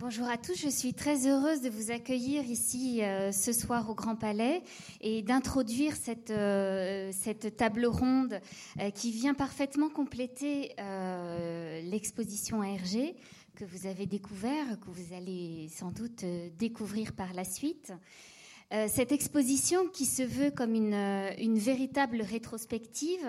Bonjour à tous, je suis très heureuse de vous accueillir ici euh, ce soir au Grand Palais et d'introduire cette, euh, table ronde euh, qui vient parfaitement compléter l'exposition ARG que vous avez découvert, que vous allez sans doute découvrir par la suite. cette exposition qui se veut comme une véritable rétrospective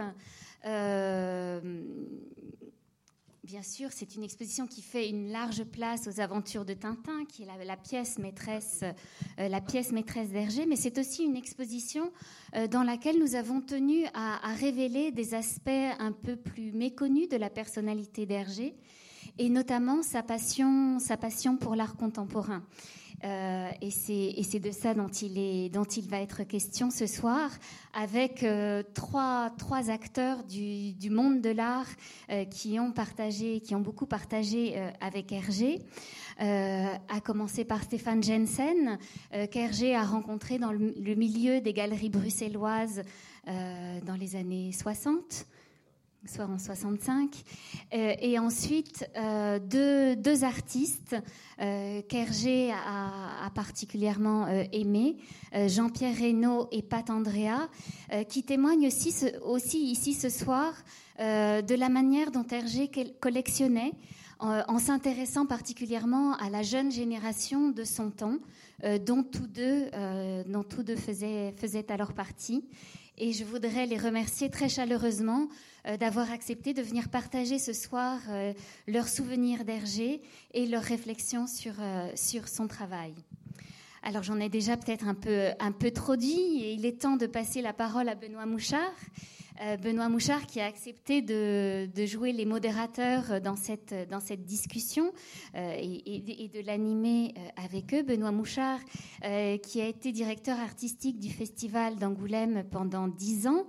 Bien sûr, c'est une exposition qui fait une large place aux aventures de Tintin, qui est la, pièce maîtresse, euh, la pièce maîtresse d'Hergé, mais c'est aussi une exposition euh, dans laquelle nous avons tenu à, révéler des aspects un peu plus méconnus de la personnalité d'Hergé, et notamment sa passion, sa passion pour l'art contemporain. Euh, et c'est de ça dont il, va être question ce soir, avec euh, trois, acteurs du, monde de l'art euh, qui ont partagé, qui ont beaucoup partagé avec Hergé. à commencer par Stéphane Jensen, qu'Hergé a rencontré dans le, le, milieu des galeries bruxelloises dans les années 60 soit en 65, euh, et ensuite euh, deux, deux, artistes euh, qu'Hergé a, particulièrement euh, aimé, euh, Jean-Pierre Reynaud et Pat Andrea, qui témoignent aussi, aussi ici ce soir de la manière dont Hergé collectionnait en s'intéressant particulièrement à la jeune génération de son temps, dont tous deux, dont tous deux faisaient, faisaient alors partie. Et je voudrais les remercier très chaleureusement euh, d'avoir accepté de venir partager ce soir euh, leurs souvenirs d'Hergé et leurs réflexions sur, euh, sur son travail. Alors j'en ai déjà peut-être un peu, un peu trop dit et il est temps de passer la parole à Benoît Mouchard. Euh, Benoît Mouchard qui a accepté de, jouer les modérateurs dans cette, dans cette discussion euh, et, de l'animer euh, avec eux. Benoît Mouchard euh, qui a été directeur artistique du Festival d'Angoulême pendant dix ans.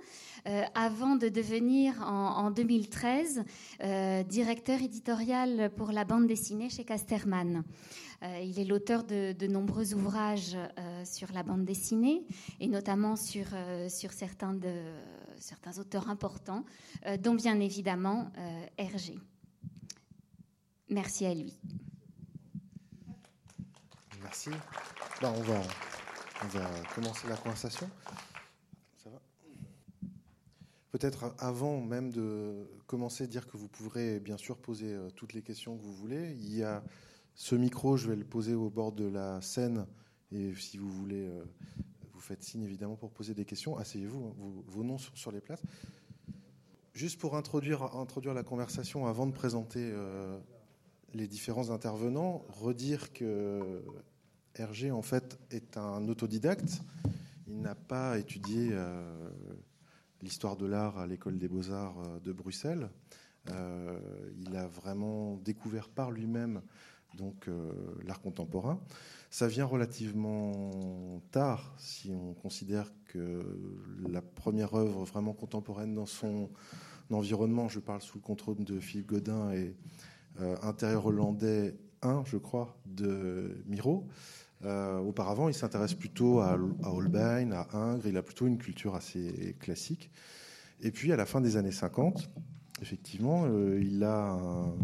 Euh, avant de devenir en, en 2013 euh, directeur éditorial pour la bande dessinée chez Casterman. Euh, il est l'auteur de, de, nombreux ouvrages sur la bande dessinée et notamment sur, sur certains, de, certains auteurs importants, dont bien évidemment Hergé. Merci à lui. Merci. Ben, on, va, on va commencer la conversation. Peut-être avant même de commencer, dire que vous pourrez bien sûr poser euh, toutes les questions que vous voulez. Il y a ce micro, je vais le poser au bord de la scène. Et si vous voulez, euh, faites évidemment pour poser des questions. Asseyez-vous, hein, vos noms sont sur les places. Juste pour introduire, la conversation, avant de présenter euh, les différents intervenants, redire que Hergé, en fait, est un autodidacte. Il n'a pas étudié. Euh, l'histoire de l'art à l'école des beaux-arts euh, de Bruxelles. Il a vraiment découvert par lui-même donc euh, l'art contemporain. Ça vient relativement tard si on considère que la première œuvre vraiment contemporaine dans son environnement, je parle sous le contrôle de Philippe Godin et euh, Intérieur hollandais 1, je crois, de Miro, euh, auparavant, il s'intéresse plutôt à, Holbein, à Ingres. Il a plutôt une culture assez classique. Et puis, à la fin des années 50, effectivement, il, a un,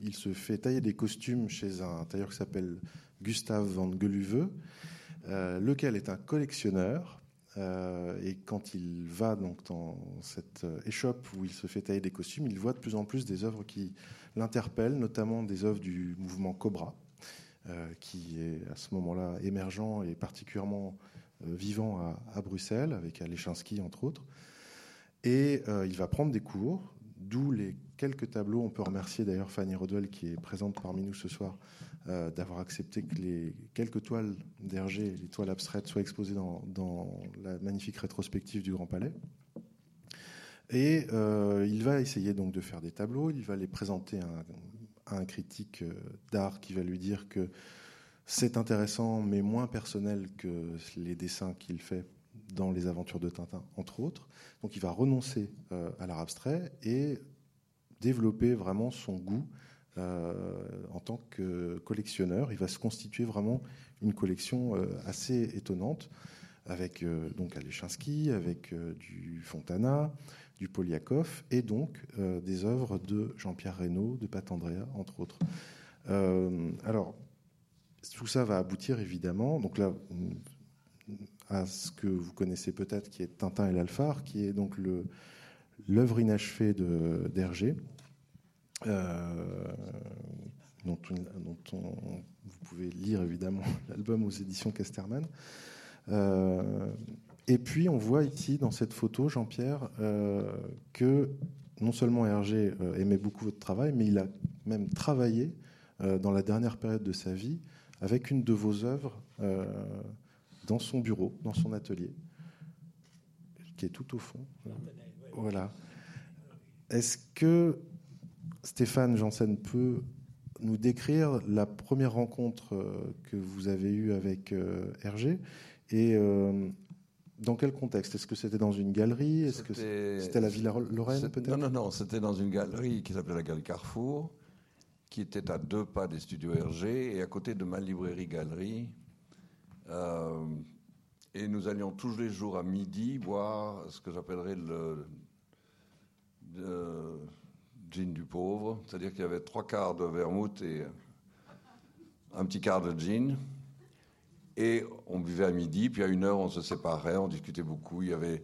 il se fait tailler des costumes chez un tailleur qui s'appelle Gustave van Geluve, euh, lequel est un collectionneur. Euh, et quand il va donc dans cette échoppe où il se fait tailler des costumes, il voit de plus en plus des œuvres qui l'interpellent, notamment des œuvres du mouvement Cobra. Euh, qui est à ce moment-là émergent et particulièrement euh, vivant à, Bruxelles, avec Alechinsky entre autres. Et euh, il va prendre des cours, d'où les quelques tableaux. On peut remercier d'ailleurs Fanny Rodwell, qui est présente parmi nous ce soir, euh, d'avoir accepté que les quelques toiles d'Hergé, les toiles abstraites, soient exposées dans, la magnifique rétrospective du Grand Palais. Et euh, il va essayer donc de faire des tableaux, il va les présenter à un, critique euh, d'art qui va lui dire que c'est intéressant, mais moins personnel que les dessins qu'il fait dans les aventures de Tintin, entre autres. Donc il va renoncer à l'art abstrait et développer vraiment son goût euh, en tant que collectionneur. Il va se constituer vraiment une collection euh, assez étonnante avec euh, donc Alechinsky, avec du Fontana, du Poliakov et donc des œuvres de Jean-Pierre Reynaud, de Pat Andrea, entre autres. alors, tout ça va aboutir évidemment, donc là, à ce que vous connaissez peut-être, qui est Tintin et l'Alphare, qui est donc l'œuvre inachevée d'Hergé, euh, dont, vous pouvez lire évidemment l'album aux éditions Casterman. Euh, et puis on voit ici dans cette photo, Jean-Pierre, euh, que non seulement Hergé aimait beaucoup votre travail, mais il a même travaillé dans la dernière période de sa vie avec une de vos œuvres dans son bureau, dans son atelier, qui est tout au fond. Voilà. Est-ce que Stéphane Janssen peut nous décrire la première rencontre euh, que vous avez eue avec euh, Hergé et euh, dans quel contexte? Est-ce que c'était dans une galerie? Est-ce que c'était la Villa Lorraine peut-être? Non, non, non, c'était dans une galerie qui s'appelait la Galerie Carrefour, qui était à deux pas des studios Hergé et à côté de ma librairie Galerie. et nous allions tous les jours à midi boire ce que j'appellerais le gin du pauvre, c'est-à-dire qu'il y avait trois quarts de vermouth et un petit quart de gin. Et on buvait à midi, puis à une heure, on se séparait, on discutait beaucoup. Il y avait,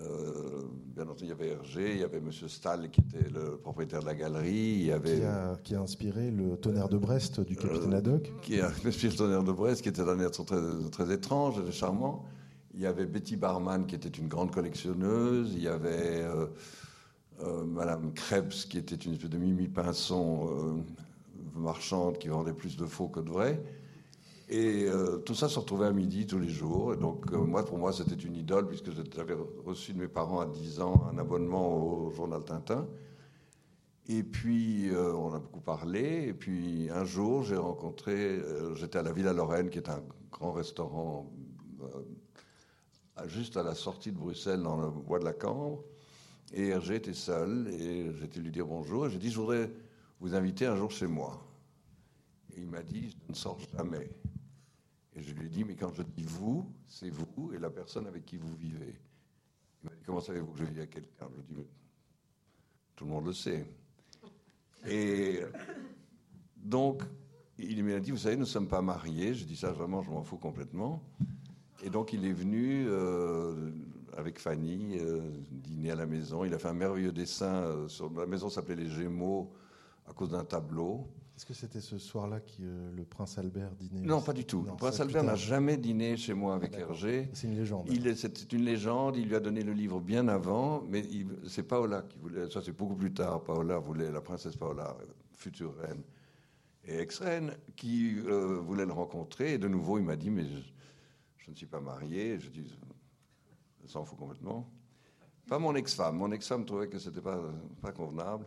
euh, bien entendu, il y avait Hergé, il y avait M. Stahl, qui était le propriétaire de la galerie. Il y avait, qui, a, inspiré le tonnerre de Brest du capitaine Haddock. Qui a inspiré le tonnerre de Brest, qui était un être très, très étrange et charmant. Il y avait Betty Barman, qui était une grande collectionneuse. Il y avait... Euh, euh, Madame Krebs, qui était une espèce de Mimi Pinson euh, marchande qui vendait plus de faux que de vrais. Et euh, tout ça se retrouvait à midi tous les jours. Et donc, moi, pour moi, c'était une idole, puisque j'avais reçu de mes parents à 10 ans un abonnement au journal Tintin. Et puis, on a beaucoup parlé. Et puis, un jour, j'ai rencontré, j'étais à la Villa Lorraine, qui est un grand restaurant juste à la sortie de Bruxelles, dans le bois de la Cambre. Et Hergé était seul, et j'étais lui dire bonjour, et j'ai dit, je voudrais vous inviter un jour chez moi. Et il m'a dit, je ne sors jamais. Et je lui ai dit, mais quand je dis vous, c'est vous et la personne avec qui vous vivez. Il m'a dit, comment savez-vous que je vis avec quelqu'un? Je lui ai dit, tout le monde le sait. Et donc, il m'a dit, vous savez, nous ne sommes pas mariés. Je dis ça vraiment, je m'en fous complètement. Et donc, il est venu euh, avec Fanny, euh, dîner à la maison. Il a fait un merveilleux dessin. Euh, sur, la maison s'appelait Les Gémeaux à cause d'un tableau. Est-ce que c'était ce soir-là que euh, le prince Albert dînait Non, pas du tout. le prince Albert n'a jamais dîné chez moi avec Hergé. C'est une légende. C'est une légende. Il lui a donné le livre bien avant, mais c'est Paola qui voulait. Ça, c'est beaucoup plus tard. Paola voulait la princesse Paola, future reine et ex-reine, qui voulait le rencontrer. Et de nouveau, il m'a dit, mais je, je ne suis pas marié. Je dis, s'en fout complètement. Pas mon ex-femme. Mon ex-femme trouvait que c'était pas, pas convenable.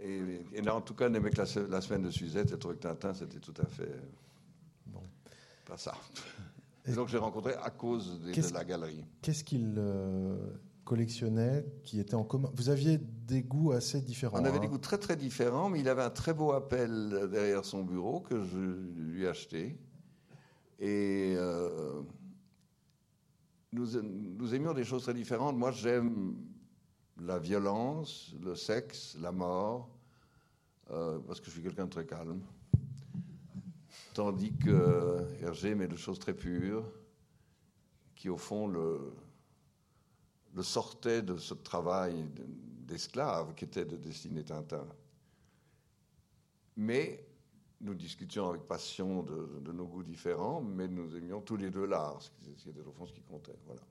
Et, et en tout cas, n'aimait que la, semaine de Suzette. Elle trouvait que Tintin, c'était tout à fait. Bon. Pas ça. Et donc, j'ai rencontré à cause de, la galerie. Qu'est-ce qu'il euh, collectionnait qui était en commun? Vous aviez des goûts assez différents. On avait des hein. goûts très, très différents, mais il avait un très beau appel derrière son bureau que je lui ai acheté. Et. Euh, nous, aimions des choses très différentes. Moi, j'aime la violence, le sexe, la mort, euh, parce que je suis quelqu'un de très calme. Tandis que Hergé aimait des choses très pures, qui au fond le, le sortaient de ce travail d'esclave qui était de dessiner Tintin. Mais nous discutions avec passion de, nos goûts différents, mais nous aimions tous les deux l'art, ce qui était au fond ce qui comptait. Voilà.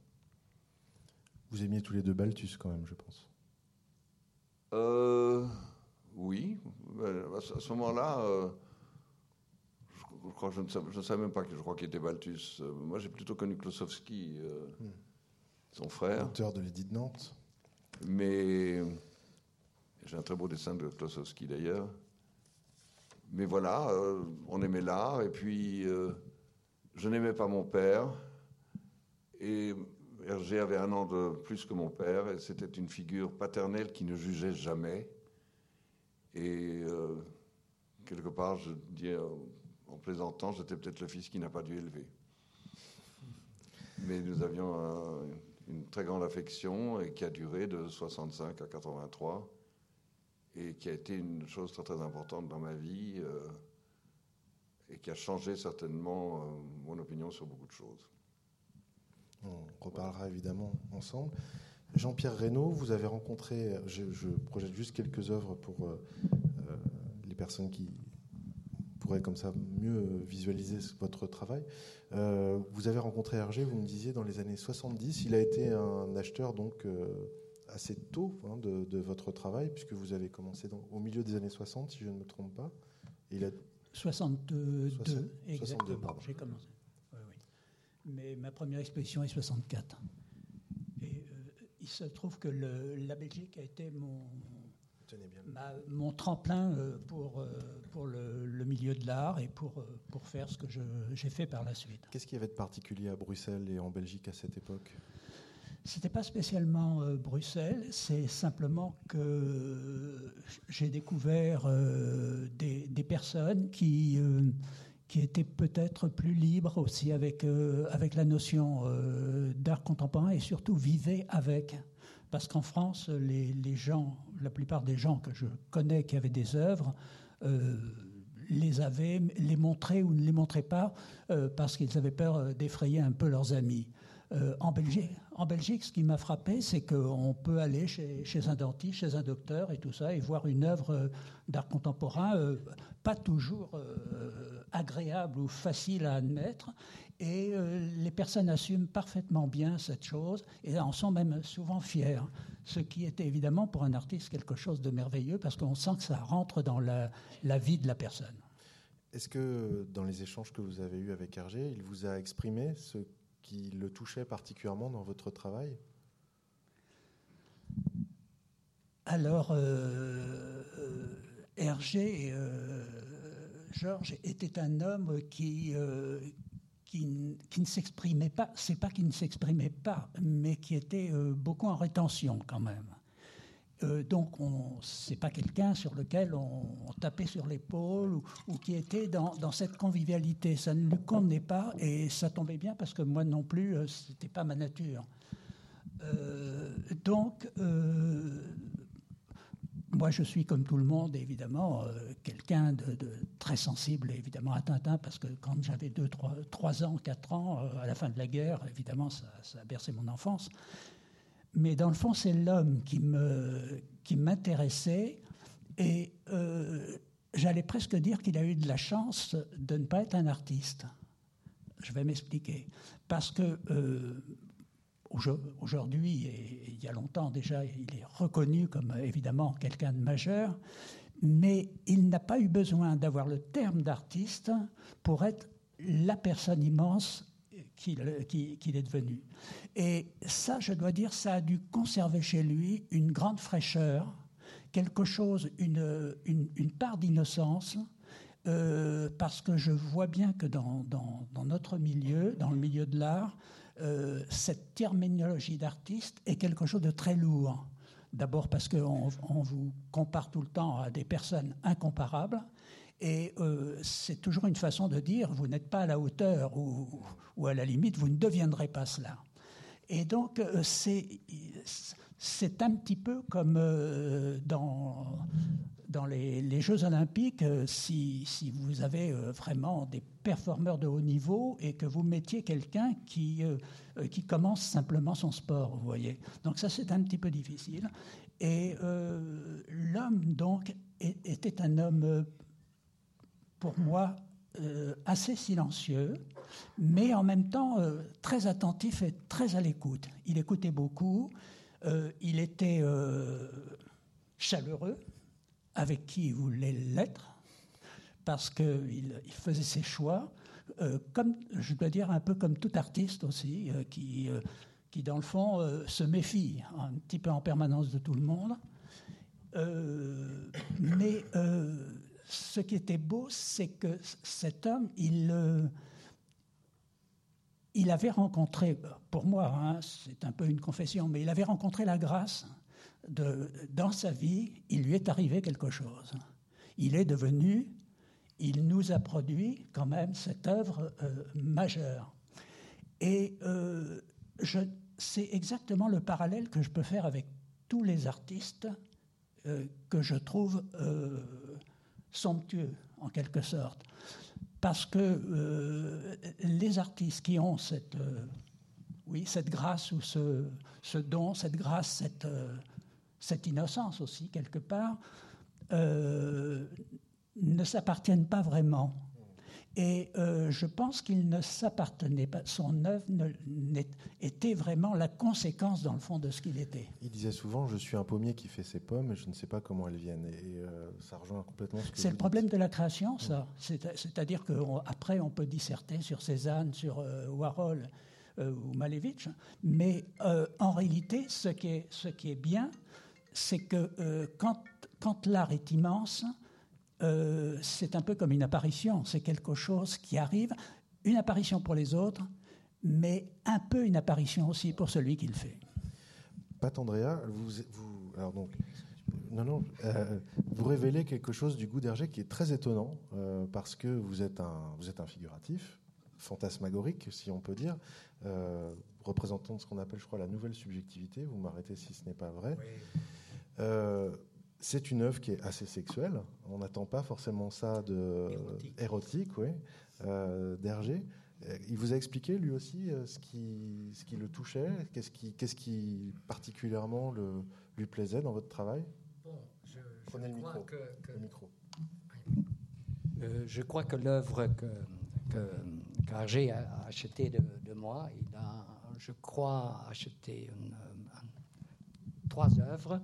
Vous aimiez tous les deux Balthus quand même, je pense. Euh, oui, à ce moment-là, euh, je, crois, je, ne savais, même pas que je crois qu'il était Balthus. Euh, moi, j'ai plutôt connu Klosowski, hmm. son frère. Auteur de l'édit de Nantes. Mais j'ai un très beau dessin de Klosowski d'ailleurs mais voilà, euh, on aimait l'art. Et puis, euh, je n'aimais pas mon père. Et Hergé avait un an de plus que mon père. Et c'était une figure paternelle qui ne jugeait jamais. Et euh, quelque part, je dis en plaisantant, j'étais peut-être le fils qui n'a pas dû élever. Mais nous avions une très grande affection et qui a duré de 65 à 83 et qui a été une chose très très importante dans ma vie. Euh, et qui a changé certainement mon opinion sur beaucoup de choses. On reparlera évidemment ensemble. Jean-Pierre Reynaud, vous avez rencontré, je, projette juste quelques œuvres pour les personnes qui pourraient comme ça mieux visualiser votre travail. vous avez rencontré Hergé, vous me disiez, dans les années 70. Il a été un acheteur donc assez tôt hein, de, votre travail, puisque vous avez commencé au milieu des années 60, si je ne me trompe pas. il a... 62, exactement. J'ai commencé. Mais ma première exposition est 64. Et euh, il se trouve que la Belgique a été mon, mon tremplin euh, pour, euh, pour le, milieu de l'art et pour, pour faire ce que j'ai fait par la suite. Qu'est-ce qu'il y avait de particulier à Bruxelles et en Belgique à cette époque? C'était pas spécialement euh, Bruxelles, c'est simplement que j'ai découvert euh, des, personnes qui, euh, qui étaient peut-être plus libres aussi avec, avec la notion d'art contemporain et surtout vivaient avec. Parce qu'en France, les, les, gens, la plupart des gens que je connais qui avaient des œuvres, les avaient, les montraient ou ne les montraient pas parce qu'ils avaient peur d'effrayer un peu leurs amis. En Belgique, en Belgique, ce qui m'a frappé, c'est qu'on peut aller chez, un dentiste, chez un docteur et tout ça, et voir une œuvre euh, d'art contemporain euh, pas toujours euh, agréable ou facile à admettre. Et les personnes assument parfaitement bien cette chose et en sont même souvent fiers. Ce qui était évidemment pour un artiste quelque chose de merveilleux parce qu'on sent que ça rentre dans la, la vie de la personne. Est-ce que dans les échanges que vous avez eus avec Hergé, il vous a exprimé ce le touchait particulièrement dans votre travail Alors, euh Hergé, euh, Georges, était un homme qui, euh, qui, qui, ne s'exprimait pas, c'est pas qu'il ne s'exprimait pas, mais qui était beaucoup en rétention quand même. Euh, donc, ce n'est pas quelqu'un sur lequel on, tapait sur l'épaule ou, qui était dans, cette convivialité. Ça ne lui convenait pas et ça tombait bien parce que moi non plus, euh, ce n'était pas ma nature. Euh, donc, moi, je suis comme tout le monde, évidemment, quelqu'un de, très sensible, évidemment, à Tintin, parce que quand j'avais 2, 3, 3, ans, 4 ans, à la fin de la guerre, évidemment, ça a bercé mon enfance mais dans le fond, c'est l'homme qui me qui m'intéressait et euh, j'allais presque dire qu'il a eu de la chance de ne pas être un artiste. Je vais m'expliquer. Parce que euh, aujourd'hui, et il y a longtemps déjà, il est reconnu comme évidemment quelqu'un de majeur, mais il n'a pas eu besoin d'avoir le terme d'artiste pour être la personne immense qu'il est devenu. Et ça, je dois dire, ça a dû conserver chez lui une grande fraîcheur, quelque chose, une, une, part d'innocence, euh, parce que je vois bien que dans, dans, notre milieu, dans le milieu de l'art, euh, cette terminologie d'artiste est quelque chose de très lourd. D'abord parce qu'on on vous compare tout le temps à des personnes incomparables, et euh, c'est toujours une façon de dire vous n'êtes pas à la hauteur ou, à la limite vous ne deviendrez pas cela. Et donc, euh, c'est un petit peu comme euh, dans, dans les, Jeux olympiques, si, si, vous avez vraiment des performeurs de haut niveau et que vous mettiez quelqu'un qui, qui commence simplement son sport, vous voyez. Donc ça, c'est un petit peu difficile. Et l'homme, donc, était un homme, pour moi, assez silencieux, mais en même temps euh, très attentif et très à l'écoute. Il écoutait beaucoup, euh, il était euh, chaleureux, avec qui il voulait l'être, parce qu'il il faisait ses choix, comme, je dois dire, un peu comme tout artiste aussi, qui, qui, dans le fond, se méfie un petit peu en permanence de tout le monde. mais ce qui était beau, c'est que cet homme, il, il avait rencontré, pour moi, hein, c'est un peu une confession, mais il avait rencontré la grâce dans sa vie, il lui est arrivé quelque chose. Il est devenu, il nous a produit quand même cette œuvre euh, majeure. Et euh, c'est exactement le parallèle que je peux faire avec tous les artistes euh, que je trouve somptueux, en quelque sorte. parce que euh, les artistes qui ont cette, euh, oui, cette grâce ou ce, don, cette grâce, cette, euh, cette innocence aussi, quelque part, ne s'appartiennent pas vraiment. Et je pense qu'il ne s'appartenait pas. Son œuvre était vraiment la conséquence, dans le fond, de ce qu'il était. Il disait souvent Je suis un pommier qui fait ses pommes et je ne sais pas comment elles viennent. Et ça rejoint complètement ce que C'est le problème de la création, ça. C'est-à-dire qu'après, on, on, peut disserter sur Cézanne, sur Warhol ou Malevich. Mais en réalité, ce qui est, ce qui est bien, c'est que euh, quand, quand l'art est immense, euh, c'est un peu comme une apparition, c'est quelque chose qui arrive, une apparition pour les autres, mais un peu une apparition aussi pour celui qui le fait. Pat Andrea, vous, vous alors donc, non, non, euh, vous révélez quelque chose du goût d'Hergé qui est très étonnant parce que vous êtes un, vous êtes un figuratif, fantasmagorique, si on peut dire, représentant de ce qu'on appelle, je crois, la nouvelle subjectivité. Vous m'arrêtez si ce n'est pas vrai. Euh, c'est une œuvre qui est assez sexuelle. On n'attend pas forcément ça de érotique, oui, euh, d'Hergé. Euh, il vous a expliqué lui aussi ce qui, ce qui le touchait, qu'est-ce qui, qu'est-ce qui particulièrement le, lui plaisait dans votre travail? Je, Prenez le, micro, que, le micro. je crois que l'œuvre que, que qu'Hergé a achetée de, de, moi, il a, je crois, acheté une, trois œuvres.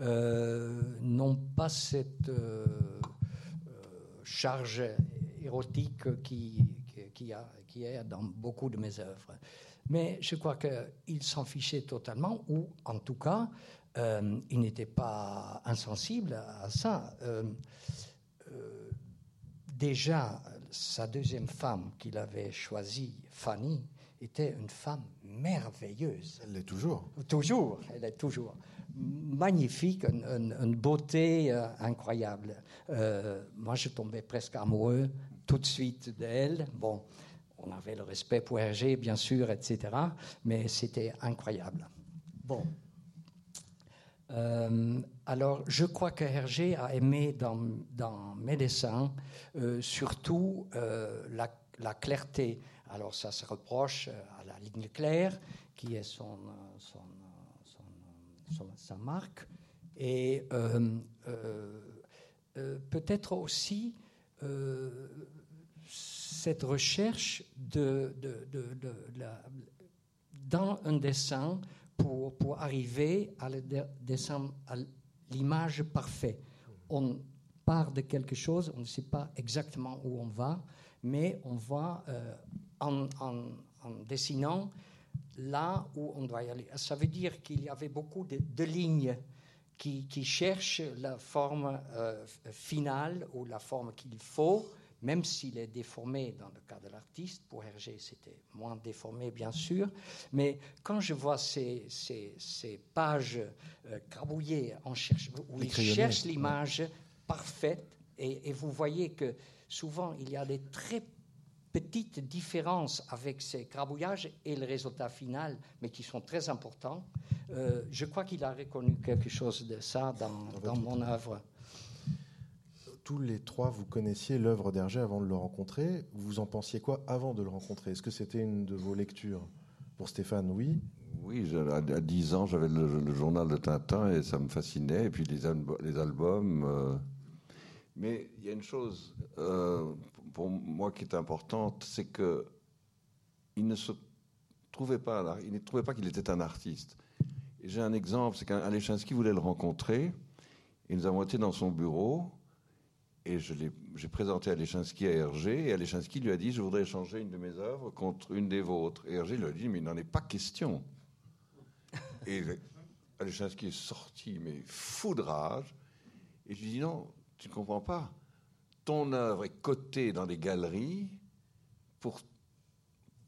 Euh, n'ont pas cette euh, euh, charge érotique qui, qui, a, qui est dans beaucoup de mes œuvres. Mais je crois qu'il s'en fichait totalement, ou en tout cas, il n'était pas insensible à ça. déjà, sa deuxième femme qu'il avait choisie, Fanny, était une femme merveilleuse. Elle l'est toujours. Toujours, elle est toujours magnifique, une, beauté euh, incroyable. Euh, moi, je tombais presque amoureux tout de suite d'elle. Bon, on avait le respect pour Hergé, bien sûr, etc. Mais c'était incroyable. Bon. Euh, alors, je crois que Hergé a aimé dans, dans mes dessins surtout la, la, clarté. Alors, ça se reproche à la ligne claire, qui est son sa marque, et euh, euh, euh, peut-être aussi cette recherche de, dans un dessin pour, pour arriver à, l'image parfaite. On part de quelque chose, on ne sait pas exactement où on va, mais on va en, dessinant là où on doit y aller. Ça veut dire qu'il y avait beaucoup de, lignes qui, cherchent la forme euh, finale ou la forme qu'il faut, même s'il est déformé dans le cas de l'artiste. Pour Hergé, c'était moins déformé, bien sûr. Mais quand je vois ces, ces, pages euh, crabouillées en cherche, où il cherche l'image parfaite, et, et, vous voyez que souvent il y a des très petites différences avec ces grabouillages et le résultat final, mais qui sont très importants. Euh, je crois qu'il a reconnu quelque chose de ça dans, dans mon œuvre. Tous les trois, vous connaissiez l'œuvre d'Hergé avant de le rencontrer. Vous en pensiez quoi avant de le rencontrer? Est-ce que c'était une de vos lectures? Pour Stéphane, oui. Oui, à 10 ans, j'avais le, journal de Tintin et ça me fascinait. Et puis les, les albums. Euh, mais il y a une chose, euh, pour moi qui est importante, c'est que il ne se trouvait pas, il ne trouvait pas qu'il était un artiste. J'ai un exemple, c'est qu'Alechinsky voulait le rencontrer, et nous avons été dans son bureau, et j'ai présenté Alechinsky à Hergé, et Alechinsky lui a dit, je voudrais échanger une de mes œuvres contre une des vôtres. Et Hergé lui a dit, mais il n'en est pas question. Et Alechinsky est sorti, mais fou de rage, et je lui ai dit, non, tu ne comprends pas ton œuvre est cotée dans les galeries, pour,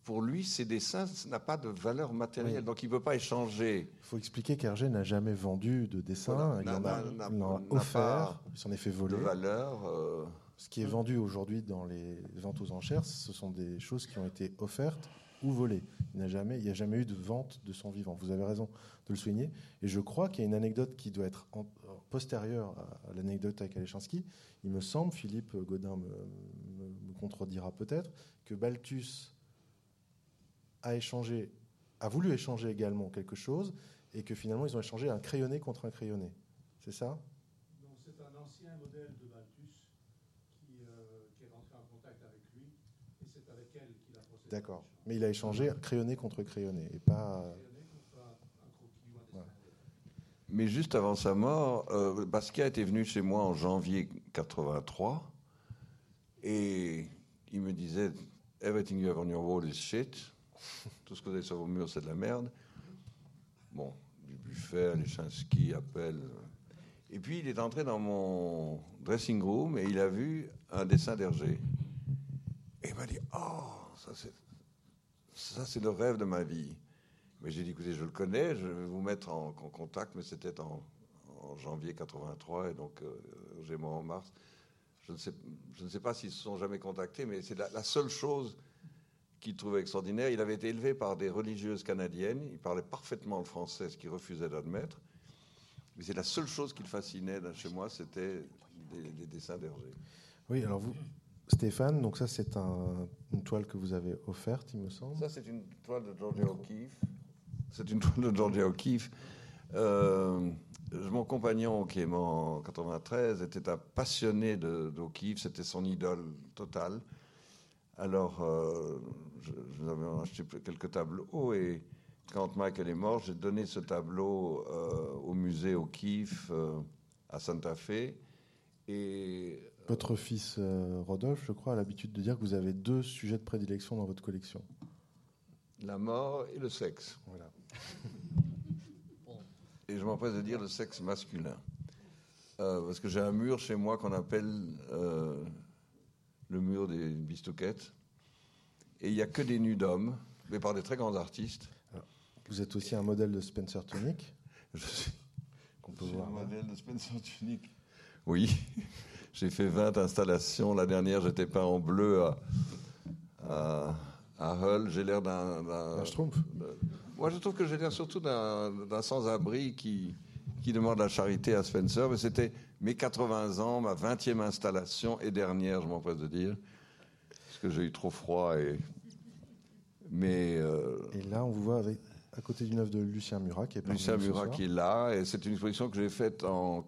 pour lui, ces dessins, n'a pas de valeur matérielle, donc il ne peut pas échanger. Il faut expliquer qu'Hergé n'a jamais vendu de dessin, il, en a, offert, il s'en est fait voler. De valeur. Euh, Ce qui est vendu aujourd'hui dans les ventes aux enchères, ce sont des choses qui ont été offertes ou volées. Il n'y a, jamais, il a jamais eu de vente de son vivant. Vous avez raison de le souligner. Et je crois qu'il y a une anecdote qui doit être postérieure à l'anecdote avec Alechinsky. Il me semble, Philippe Godin me, contredira peut-être, que Balthus a échangé, a voulu échanger également quelque chose, et que finalement ils ont échangé un crayonné contre un crayonné. C'est ça? C'est un ancien modèle de Balthus qui, euh, qui, est rentré en contact avec lui, et c'est avec elle qu'il a procédé. D'accord. Mais il a échangé crayonné contre crayonné, et pas. Crayonné contre un, un croquis ou un dessin. Mais juste avant sa mort, euh, Basquiat était venu chez moi en janvier 83 et il me disait Everything you have on your wall is shit. Tout ce que vous avez sur vos murs, c'est de la merde. Bon, du buffet, les appel. Et puis il est entré dans mon dressing room et il a vu un dessin d'Hergé. Et il m'a dit Oh, ça c'est le rêve de ma vie. Mais j'ai dit, écoutez, je le connais, je vais vous mettre en, en contact, mais c'était en, en, janvier 83, et donc euh, j'ai moi en mars. Je ne, sais, je ne sais pas s'ils se sont jamais contactés, mais c'est la, la, seule chose qu'il trouvait extraordinaire. Il avait été élevé par des religieuses canadiennes, il parlait parfaitement le français, ce qu'il refusait d'admettre. Mais c'est la seule chose qui le fascinait là, chez moi, c'était des, des, dessins d'Hergé. Oui, alors vous, Stéphane, donc ça c'est un, une toile que vous avez offerte, il me semble. Ça c'est une toile de Georgia O'Keeffe. C'est une toile de Georgia O'Keeffe. Euh, mon compagnon, qui est mort en 93, était un passionné d'O'Keeffe, c'était son idole totale. Alors, euh, je, je avais acheté quelques tableaux et quand Michael est mort, j'ai donné ce tableau euh, au musée O'Keeffe euh, à Santa Fe. Et votre fils Rodolphe, je crois, a l'habitude de dire que vous avez deux sujets de prédilection dans votre collection. La mort et le sexe. Voilà. Et je m'empresse de dire le sexe masculin. Euh, parce que j'ai un mur chez moi qu'on appelle euh, le mur des bistouquettes. Et il n'y a que des nus d'hommes, mais par des très grands artistes. Alors, vous êtes aussi un modèle de Spencer Tunick? Je suis, qu'on peut voir. un là. modèle de Spencer Tunick. Oui, j'ai fait 20 installations. La dernière, j'étais peint en bleu à, à, à Hull. J'ai l'air d'un. d'un- Un schtroumpf de- Moi, je trouve que j'ai l'air surtout d'un sans-abri qui, qui demande la charité à Spencer. Mais c'était mes 80 ans, ma 20e installation et dernière, je m'empresse de dire. Parce que j'ai eu trop froid. Et... Mais euh, Et là, on vous voit avec, à côté d'une œuvre de Lucien Murat qui est Lucien Murat qui est là. Et c'est une exposition que j'ai faite en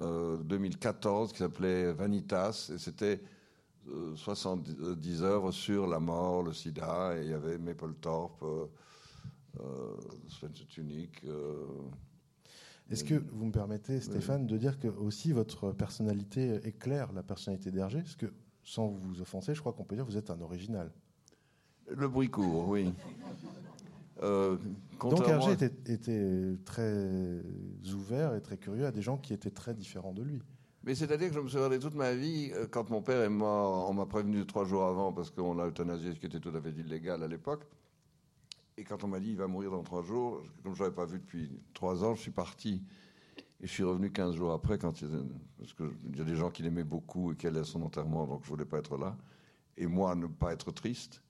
euh, 2014 qui s'appelait Vanitas. Et c'était euh, 70 œuvres sur la mort, le sida. Et il y avait Maple Euh, euh, Est-ce que vous me permettez, Stéphane, de dire que aussi votre personnalité éclaire la personnalité d'Hergé? Parce que, sans vous offenser, je crois qu'on peut dire que vous êtes un original. le bruit court, oui. Euh, Donc Hergé était, était très ouvert et très curieux à des gens qui étaient très différents de lui. Mais c'est-à-dire que je me regardé toute ma vie, quand mon père est mort, on m'a prévenu trois jours avant parce qu'on l'a euthanasié, ce qui était tout à fait illégal à l'époque. Et quand on m'a dit il va mourir dans trois jours, comme je l'avais pas vu depuis trois ans, je suis parti. Et je suis revenu 15 jours après, quand il, parce qu'il y a des gens qui l'aimaient beaucoup et qui allaient à son enterrement, donc je ne voulais pas être là. Et moi, ne pas être triste.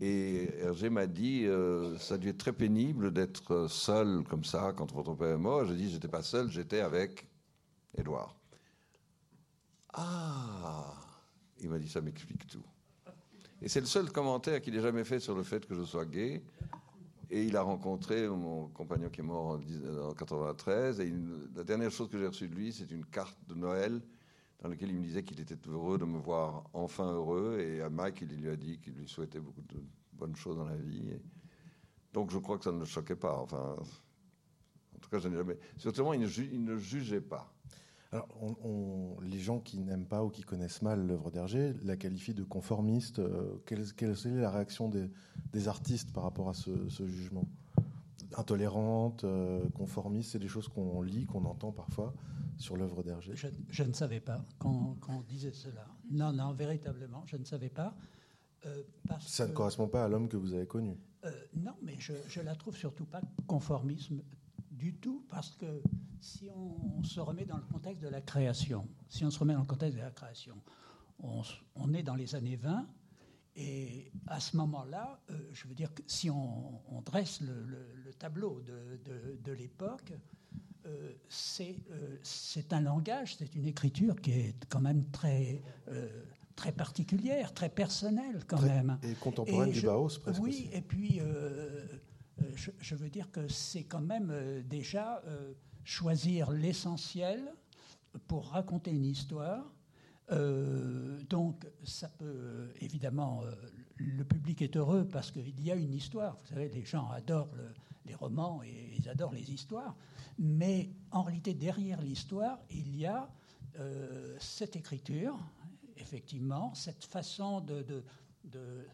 Et Hergé m'a dit, euh, ça a dû être très pénible d'être seul comme ça quand votre père est mort. J'ai dit, j'étais pas seul, j'étais avec Édouard. Ah Il m'a dit, ça m'explique tout. Et c'est le seul commentaire qu'il ait jamais fait sur le fait que je sois gay. Et il a rencontré mon compagnon qui est mort en 10 en 93. Et la dernière chose que j'ai reçue de lui, c'est une carte de Noël dans laquelle il me disait qu'il était heureux de me voir enfin heureux. Et à Mike, il lui a dit qu'il lui souhaitait beaucoup de bonnes choses dans la vie. Donc je crois que ça ne le choquait pas. Enfin, en tout cas, je n'ai jamais. Surtout, il ne jugeait pas. Alors, on- on- les gens qui n'aiment pas ou qui connaissent mal l'œuvre d'Hergé la qualifient de conformiste. Euh, quelle, quelle est la réaction des, des artistes par rapport à ce, ce jugement? Intolérante, euh, conformiste, c'est des choses qu'on lit, qu'on entend parfois sur l'œuvre d'Hergé. Je, je ne savais pas quand, quand on disait cela. Non, non, véritablement, je ne savais pas. euh, parce Ça ne que- correspond pas à l'homme que vous avez connu. Non, mais je, je la trouve surtout pas conformisme du tout, parce que si on, se remet dans le contexte de la création, si on se remet dans le contexte de la création, on, est dans les années 20, et à ce moment-là, euh, je veux dire que si on, on dresse le, le- le tableau de, de- de l'époque, euh, c'est euh, c'est un langage, c'est une écriture qui est quand même très, très particulière, très personnelle quand même. Et contemporaine du Bauhaus, presque. Oui, et puis je, je, veux dire que c'est quand même déjà choisir l'essentiel pour raconter une histoire. donc, ça peut évidemment, le public est heureux parce qu'il y a une histoire. Vous savez, les gens adorent les romans et ils adorent les histoires. Mais en réalité, derrière l'histoire, il y a euh, cette écriture, effectivement, cette façon de, de,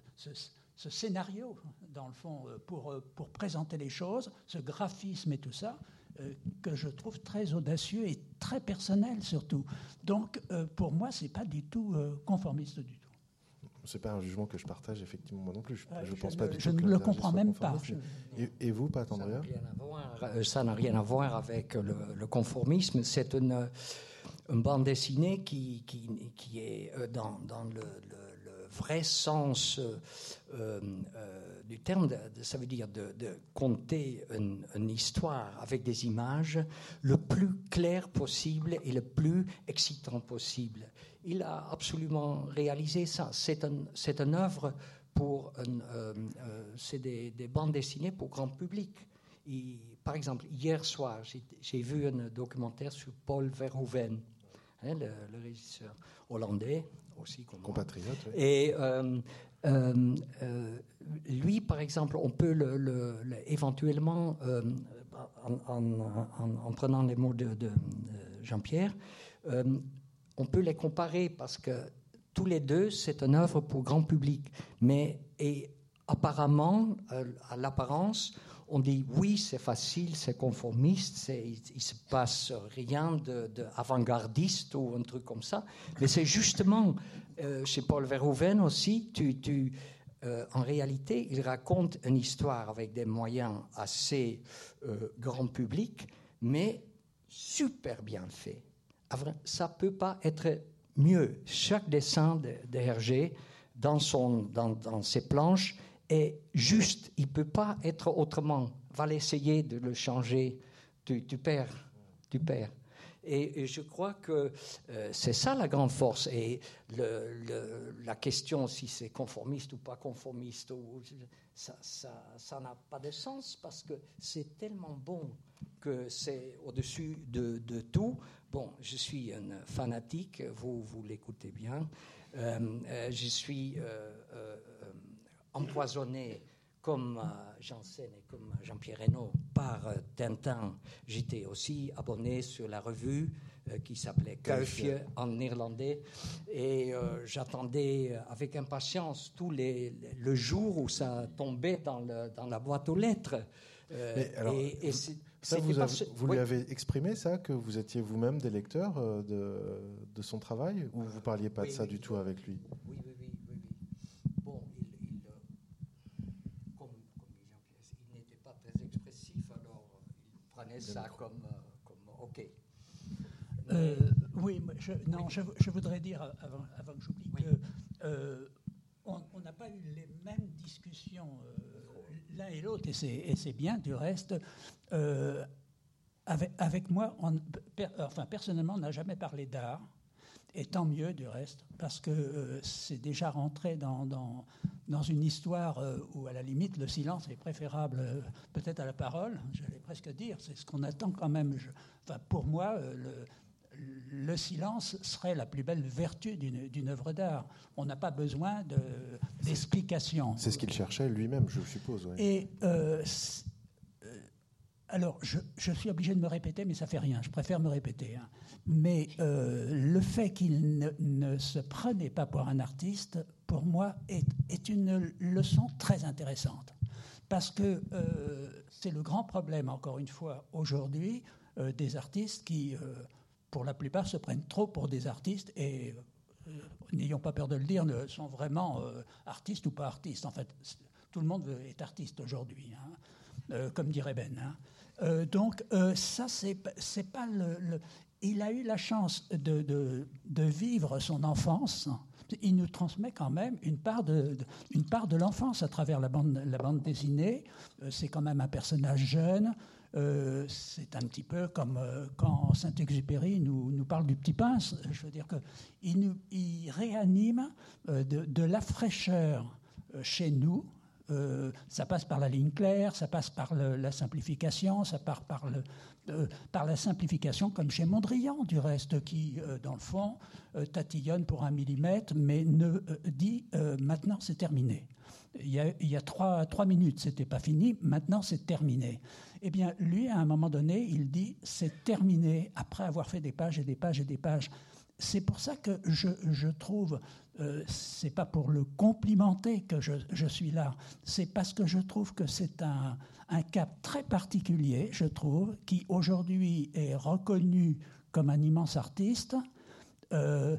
scénario, dans le fond, euh, pour, euh, pour présenter les choses, ce graphisme et tout ça, que je trouve très audacieux et très personnel surtout. Donc, pour moi, c'est pas du tout conformiste du tout. C'est pas un jugement que je partage effectivement moi non plus. Je, ne pense pas je ne le comprends même pas. Et, vous, Pat Andrea Ça n'a rien, à voir avec le, conformisme. C'est une, une, bande dessinée qui, qui, qui est euh, dans, dans le, vrai sens euh, euh, du terme. ça veut dire de, de conter une, histoire avec des images le plus clair possible et le plus excitant possible il a absolument réalisé ça. C'est un, une œuvre pour. Euh, c'est des, bandes dessinées pour grand public. par exemple, hier soir, j'ai, vu un documentaire sur Paul Verhoeven, hein, le, régisseur hollandais aussi. Compatriote. Et. Euh, lui, par exemple, on peut le, éventuellement, en, prenant les mots de, de Jean-Pierre, on peut les comparer parce que tous les deux, c'est une œuvre pour grand public. Mais et apparemment, euh, à l'apparence, on dit oui, c'est facile, c'est conformiste, il, ne se passe rien d'avant-gardiste ou un truc comme ça. Mais c'est justement, euh, chez Paul Verhoeven aussi, tu, euh, en réalité, il raconte une histoire avec des moyens assez grand public, mais super bien fait ça peut pas être mieux. Chaque dessin de, Hergé dans, son, dans, ses planches est juste. Il peut pas être autrement. Va l'essayer de le changer. Tu, perds. Tu perds. Et, je crois que euh, c'est ça la grande force. Et la question si c'est conformiste ou pas conformiste, ça n'a pas de sens parce que c'est tellement bon que c'est au-dessus de, tout. Bon, je suis un fanatique, vous, vous l'écoutez bien. Euh, euh, je suis empoisonné comme Janssen et comme Jean-Pierre Reynaud par Tintin. J'étais aussi abonné sur la revue qui s'appelait Kuifje en néerlandais. Et j'attendais avec impatience tous les, le jour où ça tombait dans, le, dans la boîte aux lettres. et, ça, vous, vous lui avez exprimé ça, que vous étiez vous-même des lecteurs euh, de, de, son travail, ou vous parliez pas de ça du tout avec lui? Oui, oui, oui. oui, Bon, il, il euh, comme, comme il n'était pas très expressif, alors ça comme, euh, comme OK. oui, je, non, je, je, voudrais dire, avant, avant que j'oublie, que on n'a pas eu les mêmes discussions l'un et l'autre, et c'est bien du reste. Euh, avec, avec, moi, on, enfin, personnellement, on n'a jamais parlé d'art, et tant mieux du reste, parce que euh, c'est déjà rentré dans, dans, dans une histoire euh, où, à la limite, le silence est préférable peut-être à la parole, j'allais presque dire, c'est ce qu'on attend quand même. enfin, pour moi, le, le silence serait la plus belle vertu d'une œuvre d'art. On n'a pas besoin d'explication. c'est ce qu'il cherchait lui-même, je suppose. Et euh, euh, alors, je, suis obligé de me répéter, mais ça fait rien. Je préfère me répéter. Hein. Mais euh, le fait qu'il ne, se prenait pas pour un artiste, pour moi, est, une leçon très intéressante. Parce que c'est le grand problème, encore une fois, aujourd'hui, des artistes qui pour la plupart, se prennent trop pour des artistes et, euh, n'ayons pas peur de le dire, ne sont vraiment euh, artistes ou pas artistes. En fait, tout le monde est artiste aujourd'hui, hein, euh, comme dirait Ben. Hein. Donc, ça, c'est pas le, Il a eu la chance de, de, vivre son enfance. Il nous transmet quand même une part de, de l'enfance à travers la bande, la bande dessinée. C'est quand même un personnage jeune. euh, c'est un petit peu comme euh, quand Saint-Exupéry nous, nous, parle du petit pince. Je veux dire qu'il il réanime euh, de, la fraîcheur chez nous. Ça passe par la ligne claire, ça passe par la simplification, ça part par, le, par la simplification, comme chez Mondrian, du reste, qui, dans le fond, tatillonne pour un millimètre, mais ne dit maintenant c'est terminé. Il y a, il y a trois, trois minutes, c'était pas fini, maintenant c'est terminé. Eh bien, lui, à un moment donné, il dit c'est terminé après avoir fait des pages et des pages et des pages. C'est pour ça que je, trouve, euh, c'est pas pour le complimenter que je, je suis là, c'est parce que je trouve que c'est un, un cap très particulier, je trouve, qui aujourd'hui est reconnu comme un immense artiste. Euh,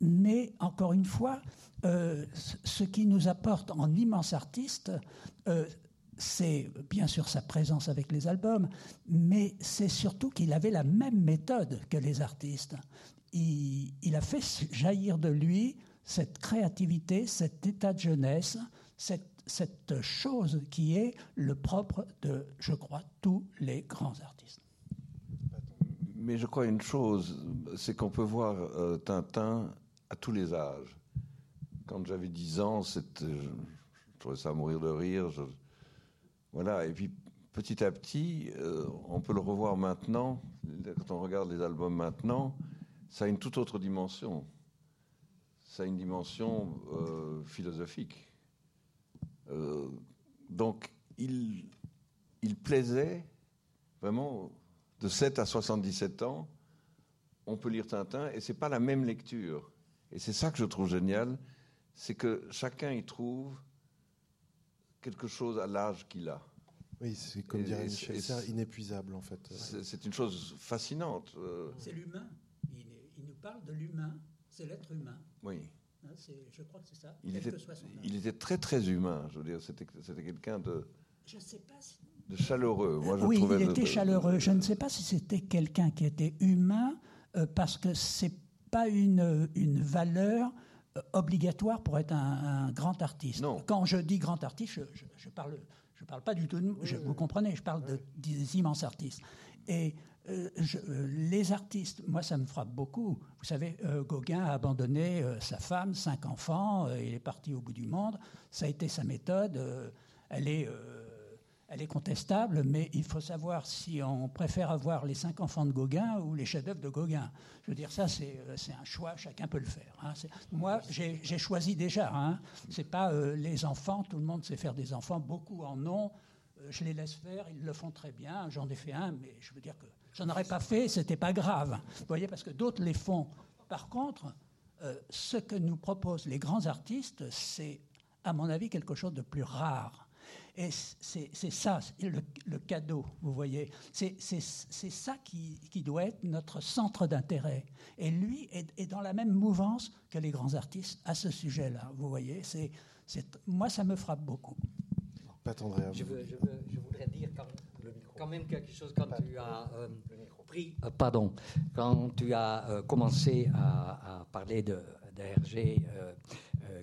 mais encore une fois, euh, ce qui nous apporte en immense artiste, euh, c'est bien sûr sa présence avec les albums, mais c'est surtout qu'il avait la même méthode que les artistes. Il, a fait jaillir de lui cette créativité, cet état de jeunesse, cette, cette chose qui est le propre de, je crois, tous les grands artistes. Mais je crois une chose, c'est qu'on peut voir euh, Tintin à tous les âges. Quand j'avais 10 ans, je, trouvais ça mourir de rire. Voilà, et puis petit à petit, euh, on peut le revoir maintenant. Quand on regarde les albums maintenant, ça a une toute autre dimension. Ça a une dimension euh, philosophique. Euh, donc, il, il plaisait vraiment de 7 à 77 ans. On peut lire Tintin et c'est pas la même lecture. Et c'est ça que je trouve génial, c'est que chacun y trouve quelque chose à l'âge qu'il a. Oui, c'est comme dirait Michel Serres, inépuisable en fait. C'est une chose fascinante. Euh. C'est l'humain. Parle de l'humain. C'est l'être humain. Oui. Hein, je crois que c'est ça. Il était, il était, très très humain. Je veux dire, c'était quelqu'un de. Je sais pas si... De chaleureux. Moi, je oui, trouvais il était de, chaleureux. Je ne sais pas si c'était quelqu'un qui était humain euh, parce que c'est pas une, une valeur euh, obligatoire pour être un, un, grand artiste. Non. Quand je dis grand artiste, je, je, je parle je ne parle pas du tout de je, vous comprenez, je parle de, des immenses artistes. Et euh, euh, les artistes, moi, ça me frappe beaucoup. Vous savez, euh, Gauguin a abandonné sa femme, cinq enfants, il est parti au bout du monde. Ça a été sa méthode. elle est elle est contestable, mais il faut savoir si on préfère avoir les cinq enfants de Gauguin ou les chefs-d'œuvre de Gauguin. Je veux dire, ça, c'est un choix, chacun peut le faire. Hein. Moi, j'ai choisi déjà. Hein. C'est pas les enfants, tout le monde sait faire des enfants, beaucoup en ont. Je les laisse faire, ils le font très bien. J'en ai fait un, mais je veux dire que j'en aurais pas fait, c'était pas grave. Vous voyez, parce que d'autres les font. Par contre, euh, ce que nous proposent les grands artistes, c'est, à mon avis, quelque chose de plus rare. Et c'est ça, le, le, cadeau, vous voyez. C'est ça qui, qui, doit être notre centre d'intérêt. Et lui est, est, dans la même mouvance que les grands artistes à ce sujet-là, vous voyez. c'est moi, ça me frappe beaucoup. Pas je, veux, je, veux, je, voudrais dire quand, quand, même quelque chose quand tu as euh, pris, euh, pardon, quand tu as euh, commencé à, à, parler de, de Hergé, euh,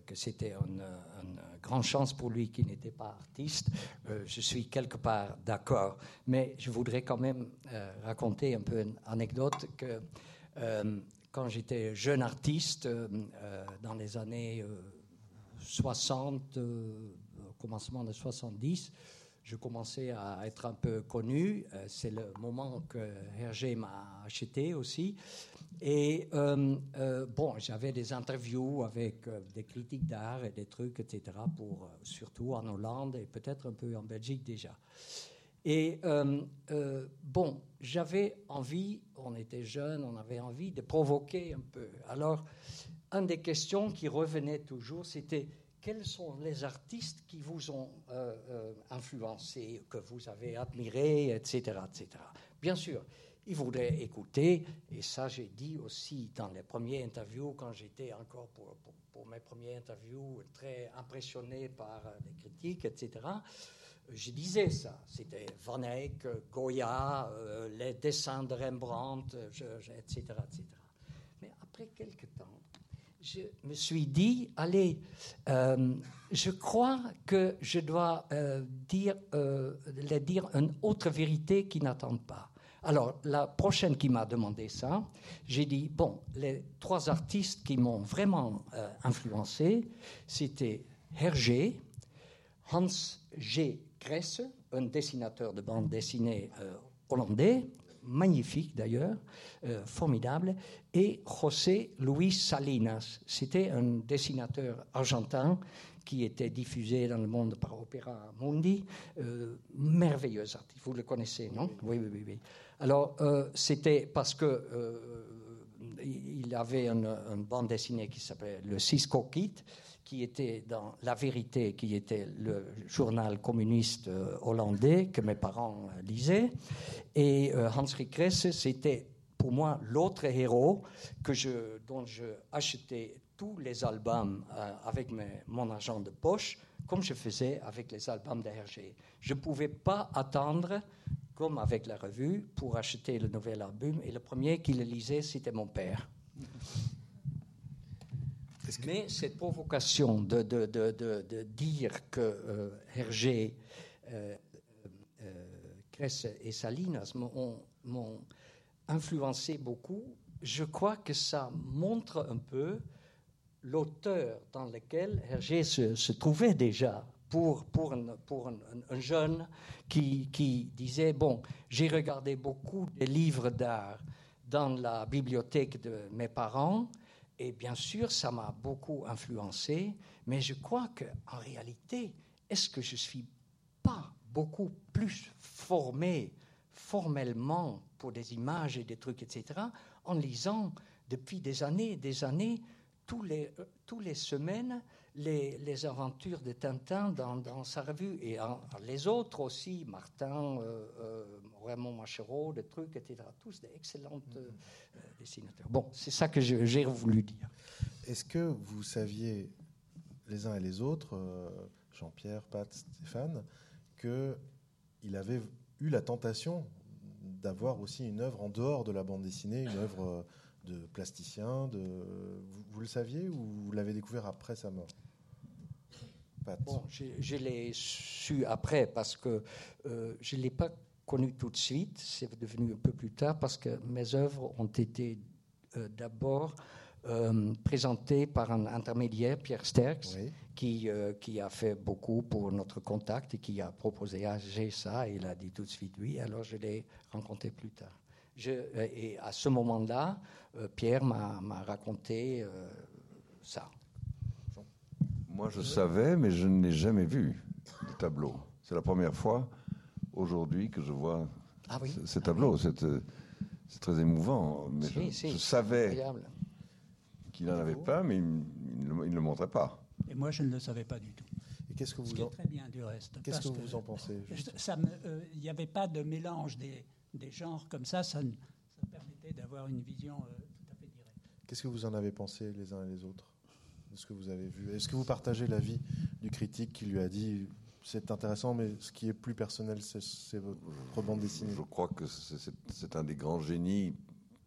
que c'était une, une, grande chance pour lui qui n'était pas artiste. Je suis quelque part d'accord, mais je voudrais quand même raconter un peu une anecdote que quand j'étais jeune artiste, dans les années 60, au commencement des 70, je commençais à être un peu connu. C'est le moment que Hergé m'a acheté aussi. Et euh, euh, bon, j'avais des interviews avec euh, des critiques d'art et des trucs, etc., pour, euh, surtout en Hollande et peut-être un peu en Belgique déjà. Et euh, bon, j'avais envie, on était jeunes, on avait envie de provoquer un peu. Alors, une des questions qui revenait toujours, c'était quels sont les artistes qui vous ont influencé, que vous avez admirés, etc., etc. Bien sûr, il voulait écouter, et ça j'ai dit aussi dans les premières interviews, quand j'étais encore pour, mes premières interviews très impressionné par les critiques, etc. Je disais ça, c'était Van Eyck, Goya, euh, les dessins de Rembrandt, etc., etc. Mais après quelques je me suis dit, allez, euh, je crois que je dois euh, dire, euh, dire une autre vérité qu'ils n'attendent pas. Alors, la prochaine qui m'a demandé ça, j'ai dit, bon, les trois artistes qui m'ont vraiment influencé, c'était Hergé, Hans G. Kresse, un dessinateur de bande dessinée hollandais, magnifique d'ailleurs, euh, formidable, et José Luis Salinas. C'était un dessinateur argentin qui était diffusé dans le monde par Opéra Mundi. Euh, merveilleux artiste, vous le connaissez, non? Oui, oui, oui, oui. Alors, euh, c'était parce que il avait une, une bande dessinée qui s'appelait Le Cisco Kit, qui était dans La Vérité, qui était le journal communiste euh, hollandais que mes parents euh, lisaient. Et euh, Hans Kresse, c'était pour moi l'autre héros que je, dont je achetais tous les albums avec mon argent de poche, comme je faisais avec les albums de. Je ne pouvais pas attendre, comme avec la revue, pour acheter le nouvel album. Et le premier qui le lisait, c'était mon père. Mais cette provocation de, de- de- de- dire que euh, Hergé, euh, euh, Kresse et Salinas m'ont influencé beaucoup, je crois que ça montre un peu l'auteur dans lequel Hergé se, trouvait déjà pour, pour, un, pour un jeune qui, qui disait, bon, j'ai regardé beaucoup de livres d'art dans la bibliothèque de mes parents, et bien sûr, ça m'a beaucoup influencé, mais je crois qu'en réalité, est-ce que je ne suis pas beaucoup plus formé formellement pour des images et des trucs, etc., en lisant depuis des années et des années, tous les, euh, tous les semaines, les, aventures de Tintin dans, sa revue. Et les autres aussi, Martin, euh, euh, Raymond Machereau, des trucs, etc. Tous des excellents euh, euh, dessinateurs. Bon, c'est ça que j'ai voulu dire. Est-ce que vous saviez, les uns et les autres, euh, Jean-Pierre, Pat, Stéphane, qu'il avait eu la tentation d'avoir aussi une œuvre en dehors de la bande dessinée, une œuvre euh, de plasticien de... vous, vous le saviez ou vous l'avez découvert après sa mort? Pat Bon, je, je l'ai su après parce que euh, je ne l'ai pas connu tout de suite. C'est devenu un peu plus tard parce que mes œuvres ont été euh, d'abord euh, présentées par un intermédiaire, Pierre Sterks, Oui. qui, euh, qui a fait beaucoup pour notre contact et qui a proposé à G ça. Et il a dit tout de suite oui. Alors je l'ai rencontré plus tard. Je, et à ce moment-là, euh, Pierre m'a m'a raconté euh, ça. Moi, je savais, mais je ne l'ai jamais vu, le tableau. C'est la première fois aujourd'hui que je vois Ah oui ce, ce tableau. C'est euh, c'est très émouvant. Mais Si, je, si, je savais qu'il n'en avait pas, mais il ne le, montrait pas. Et moi, je ne le savais pas du tout. Et qu'est-ce que Ce vous est en, très bien du reste. qu'est-ce que vous en pensez euh, Il n'y avait pas de mélange des, des genres comme ça. Ça, ça permettait d'avoir une vision euh, tout à fait directe. Qu'est-ce que vous en avez pensé les uns et les autres de ce que vous avez vu? Est-ce que vous partagez l'avis du critique qui lui a dit c'est intéressant, mais ce qui est plus personnel, c'est votre bande dessinée Je crois que c'est- un des grands génies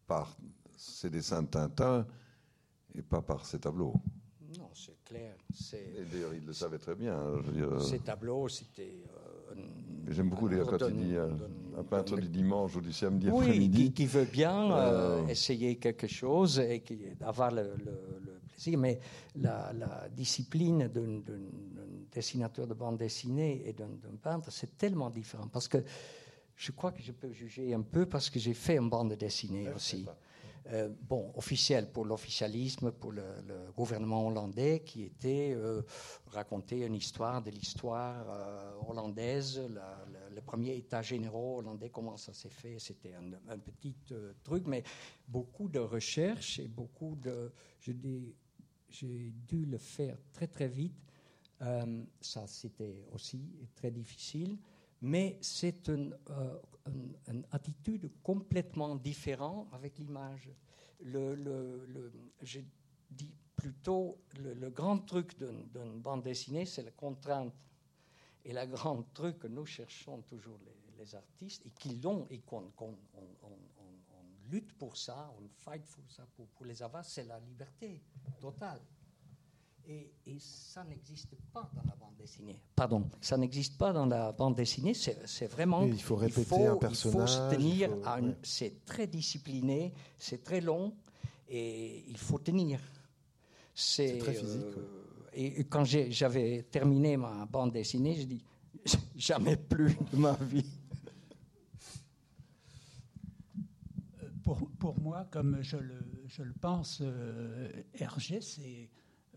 par ses dessins de Tintin et pas par ses tableaux. Non, c'est clair. D'ailleurs, il le savait très bien. hein, dire, Ces tableaux, c'était. euh, J'aime beaucoup d'ailleurs quand donne- il dit euh, donne- un peintre donne- du dimanche ou du samedi Oui, après-midi. qui, qui veut bien euh, Euh. essayer quelque chose et qui, avoir le, le- le plaisir. Mais la, la discipline d'un d'un- d'un dessinateur de bande dessinée et d'un peintre, c'est tellement différent. Parce que je crois que je peux juger un peu parce que j'ai fait une bande dessinée aussi. Euh, bon, officiel pour l'officialisme, pour le, le gouvernement hollandais, qui était euh, raconter une histoire de l'histoire euh, hollandaise, la- la- le premier état généraux hollandais, comment ça s'est fait, c'était un, un petit truc, mais beaucoup de recherches et beaucoup de... je dis- J'ai dû le faire très très vite. Euh, ça, c'était aussi très difficile. Mais c'est une, euh, une- attitude complètement différente avec l'image. Le, le- je dis plutôt, le, le grand truc d'une bande dessinée, c'est la contrainte. Et le grand truc que nous cherchons toujours les, artistes, et qui l'ont et qu'on qu'on- on- on- on- on lutte pour ça, on fight pour ça, pour, pour les avoir, c'est la liberté totale. Et, et ça n'existe pas dans la bande dessinée. Pardon, ça n'existe pas dans la bande dessinée. C'est c'est vraiment. Oui, il faut répéter un Il personnage, faut se tenir il faut- à une- ouais. C'est très discipliné, c'est très long et il faut tenir. C'est très physique, euh, Et quand j'ai- j'avais terminé ma bande dessinée, je dis jamais plus de ma vie. Pour, pour moi, comme je le, je le pense, euh, Hergé, c'est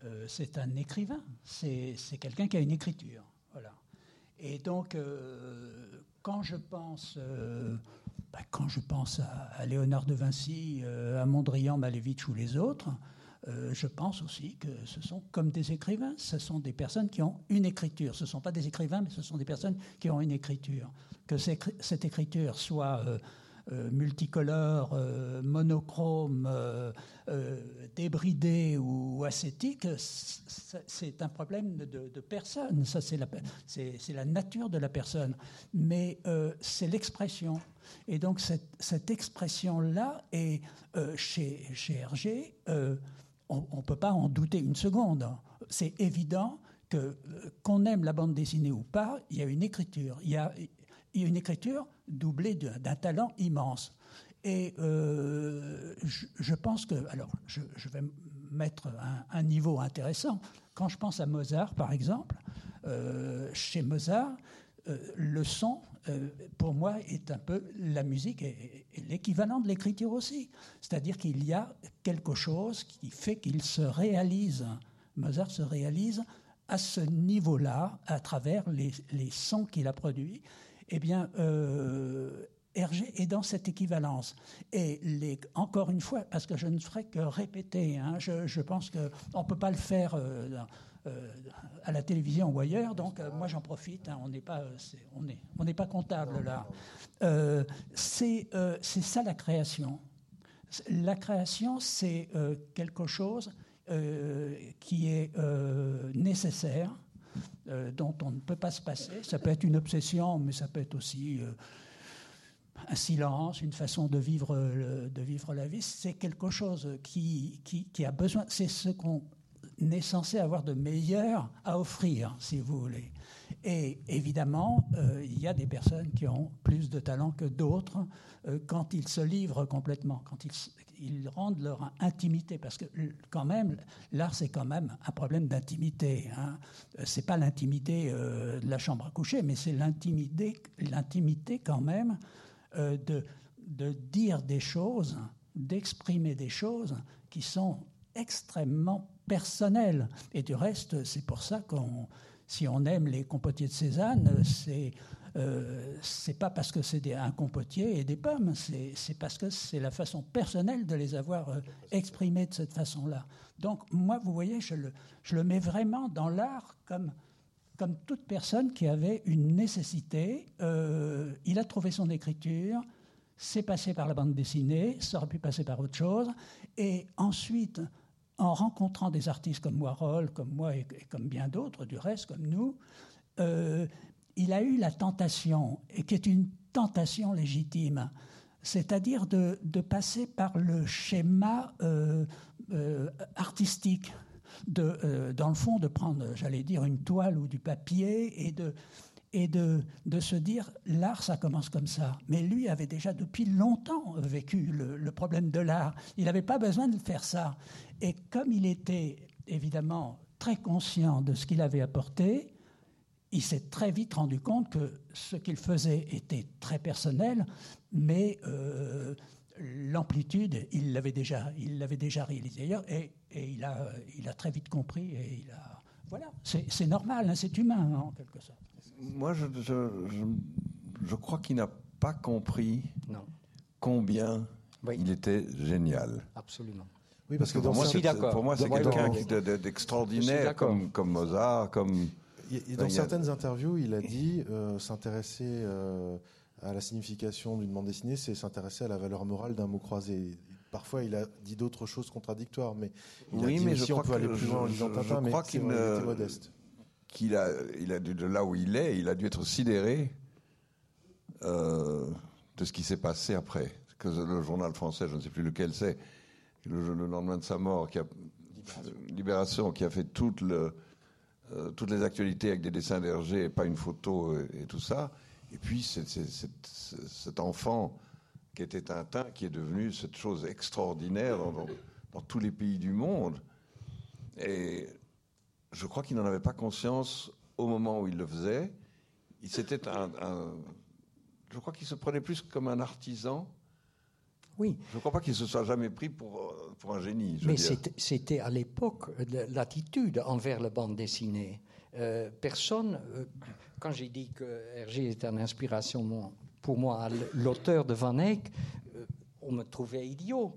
euh, c'est un écrivain. C'est quelqu'un qui a une écriture. Voilà. Et donc, euh, quand je pense, euh, bah, quand je pense à, à Léonard de Vinci, à Mondrian, Malevich ou les autres, je pense aussi que ce sont comme des écrivains. Ce sont des personnes qui ont une écriture. Ce ne sont pas des écrivains, mais ce sont des personnes qui ont une écriture. Que cette écriture soit euh, euh, multicolore, euh, monochrome, euh, euh, débridée ou ascétique, c- c'est un problème de, personne. Ça, c'est la, nature de la personne. Mais euh, c'est l'expression. Et donc, cette, expression-là est chez, chez Hergé. on ne peut pas en douter une seconde. C'est évident qu'on aime la bande dessinée ou pas, il y a une écriture. Il y a une écriture doublée d'un talent immense. Et euh, je, pense que, alors, je, vais mettre un, niveau intéressant. Quand je pense à Mozart, par exemple, euh, chez Mozart, euh, le son, pour moi, est un peu la musique et, l'équivalent de l'écriture aussi. C'est-à-dire qu'il y a quelque chose qui fait qu'il se réalise. Mozart se réalise à ce niveau-là, à travers les sons qu'il a produits. Eh bien, euh, Hergé est dans cette équivalence. Et encore une fois, parce que je ne ferai que répéter, hein, je, pense qu'on ne peut pas le faire euh, euh, à la télévision ou ailleurs, donc moi j'en profite, hein, on n'est pas, on pas comptable là. C'est ça la création. La création, c'est quelque chose qui est nécessaire, euh, dont on ne peut pas se passer. Ça peut être une obsession, mais ça peut être aussi euh, un silence, une façon de vivre, le- de vivre la vie. C'est quelque chose qui, qui, qui a besoin. C'est ce qu'on est censé avoir de meilleur à offrir, si vous voulez. Et évidemment, euh, il y a des personnes qui ont plus de talent que d'autres euh, quand ils se livrent complètement, quand ils, ils rendent leur intimité, parce que quand même, l'art c'est quand même un problème d'intimité. Hein. Euh, C'est pas l'intimité de la chambre à coucher, mais c'est l'intimité, l'intimité quand même de, de dire des choses, d'exprimer des choses qui sont extrêmement personnelles. Et du reste, c'est pour ça qu'on, si on aime les compotiers de Cézanne, c'est euh, c'est pas parce que c'est un compotier et des pommes, c'est parce que c'est la façon personnelle de les avoir euh, exprimés de cette façon-là. Donc moi, vous voyez, je le, je le mets vraiment dans l'art comme comme toute personne qui avait une nécessité, euh, il a trouvé son écriture, c'est passé par la bande dessinée, ça aurait pu passer par autre chose, et ensuite, en rencontrant des artistes comme Warhol, comme moi et, comme bien d'autres, du reste, comme nous, euh, il a eu la tentation, et qui est une tentation légitime, c'est-à-dire de, passer par le schéma euh, euh, artistique dans le fond, de prendre, j'allais dire, une toile ou du papier et de, et de, se dire, l'art, ça commence comme ça. Mais lui avait déjà depuis longtemps vécu le, problème de l'art. Il n'avait pas besoin de faire ça. Et comme il était évidemment très conscient de ce qu'il avait apporté, il s'est très vite rendu compte que ce qu'il faisait était très personnel, mais euh, l'amplitude, il l'avait déjà, il l'avait déjà réalisé ailleurs, et, il, a, très vite compris, et il a, voilà, c'est normal, hein, c'est humain en quelque sorte. Moi, je, je, je- je crois qu'il n'a pas compris Non, combien Oui. il était génial. absolument. Oui, parce que pour dans moi, c'est- d'accord. Pour moi, c'est Moi, quelqu'un dans- d'extraordinaire, comme, comme Mozart, comme. Et- dans a- certaines interviews, il a dit euh, s'intéresser euh, à la signification d'une bande dessinée, c'est s'intéresser à la valeur morale d'un mot croisé. Parfois, il a dit d'autres choses contradictoires, mais il a Oui, dit mais aussi je on crois peut aller plus loin en je- lisant je- Tintin, mais qu'il était modeste. Qu'il a, il a dû, de là où il est, il a dû être sidéré euh, de ce qui s'est passé après. que le journal français, je ne sais plus lequel c'est, le, le lendemain de sa mort, qui a, Libération, qui a fait toute le, euh, toutes les actualités avec des dessins d'Hergé et pas une photo et, et tout ça. Et puis c'est- c'est- c'est- cet enfant qui était Tintin, qui est devenu cette chose extraordinaire dans, dans- dans tous les pays du monde. Et je crois qu'il n'en avait pas conscience au moment où il le faisait. Il c'était un, un- je crois qu'il se prenait plus comme un artisan. Oui, Je ne crois pas qu'il se soit jamais pris pour, pour un génie. je mais c'était- à l'époque euh, l'attitude envers la bande dessinée. Euh, personne, euh, quand j'ai dit que Hergé était une inspiration pour moi, l'auteur de Van Eyck, euh, on me trouvait idiot.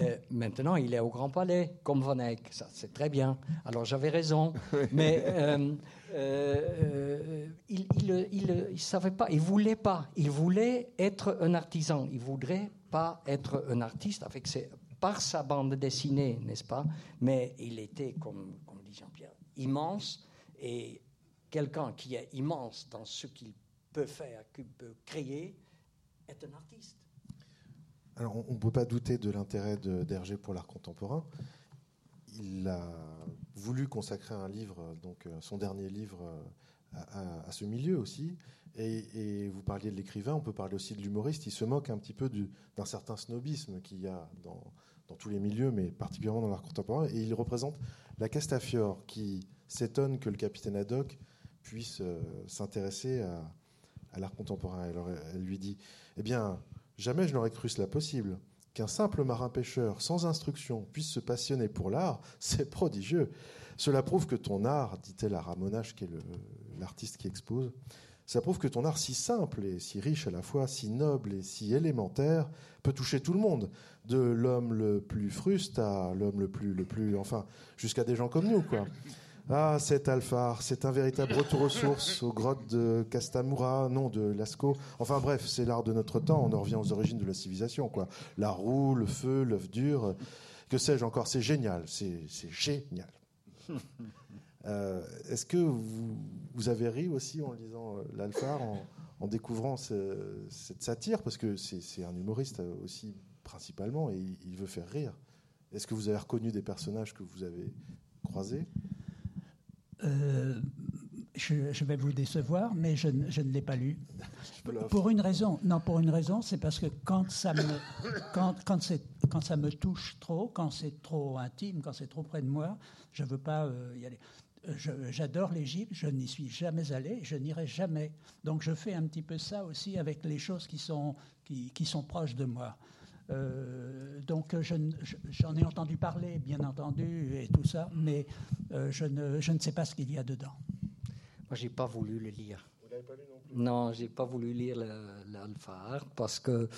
Euh, maintenant, il est au Grand Palais, comme Van Eyck. Ça, c'est très bien. Alors, j'avais raison. Mais euh, euh, il il, il- il savait pas, il voulait pas. Il voulait être un artisan. Il voudrait pas être un artiste avec ses, par sa bande dessinée, n'est-ce pas? Mais il était, comme, comme dit Jean-Pierre, immense. Et quelqu'un qui est immense dans ce qu'il peut faire, qu'il peut créer, est un artiste. Alors, on ne peut pas douter de l'intérêt d'Hergé pour l'art contemporain. Il a voulu consacrer un livre, donc euh, son dernier livre, euh, à, ce milieu aussi. Et, vous parliez de l'écrivain, on peut parler aussi de l'humoriste. Il se moque un petit peu du- d'un certain snobisme qu'il y a dans, dans tous les milieux, mais particulièrement dans l'art contemporain. Et il représente la Castafiore, qui s'étonne que le capitaine Haddock puisse euh, s'intéresser à, à l'art contemporain. Alors elle lui dit Eh bien, jamais je n'aurais cru cela possible. Qu'un simple marin-pêcheur sans instruction puisse se passionner pour l'art, c'est prodigieux. Cela prouve que ton art, dit-elle à Ramonache, qui est l'artiste qui expose, ça prouve que ton art si simple et si riche à la fois, si noble et si élémentaire, peut toucher tout le monde, de l'homme le plus fruste à l'homme le plus, le plus, enfin, jusqu'à des gens comme nous, quoi. Ah, cet Alphard, c'est un véritable retour aux sources, aux grottes de Castamura, non, de Lascaux. Enfin bref, c'est l'art de notre temps, on en revient aux origines de la civilisation, quoi. La roue, le feu, l'œuf dur, que sais-je encore, c'est génial, c'est génial. Euh, Est-ce que vous, vous avez ri aussi en lisant euh, l'Alphard, en, en découvrant ce- cette satire? Parce que c'est un humoriste euh, aussi, principalement, et il, il veut faire rire. Est-ce que vous avez reconnu des personnages que vous avez croisés? Euh, je, je vais vous décevoir, mais je, ne- je ne l'ai pas lu. Pour une raison. Non, pour une raison, c'est parce que quand ça me, quand, quand, ça me touche trop, quand c'est trop intime, quand c'est trop près de moi, je ne veux pas euh, y aller. Euh, J'adore l'Égypte, je n'y suis jamais allé, je n'irai jamais. Donc je fais un petit peu ça aussi avec les choses qui sont, qui, qui sont proches de moi. Euh, donc je ne- je- j'en ai entendu parler, bien entendu, et tout ça, mais euh, je, ne, je ne sais pas ce qu'il y a dedans. Moi, j'ai pas voulu le lire. non j'ai pas voulu lire l'Alphard parce que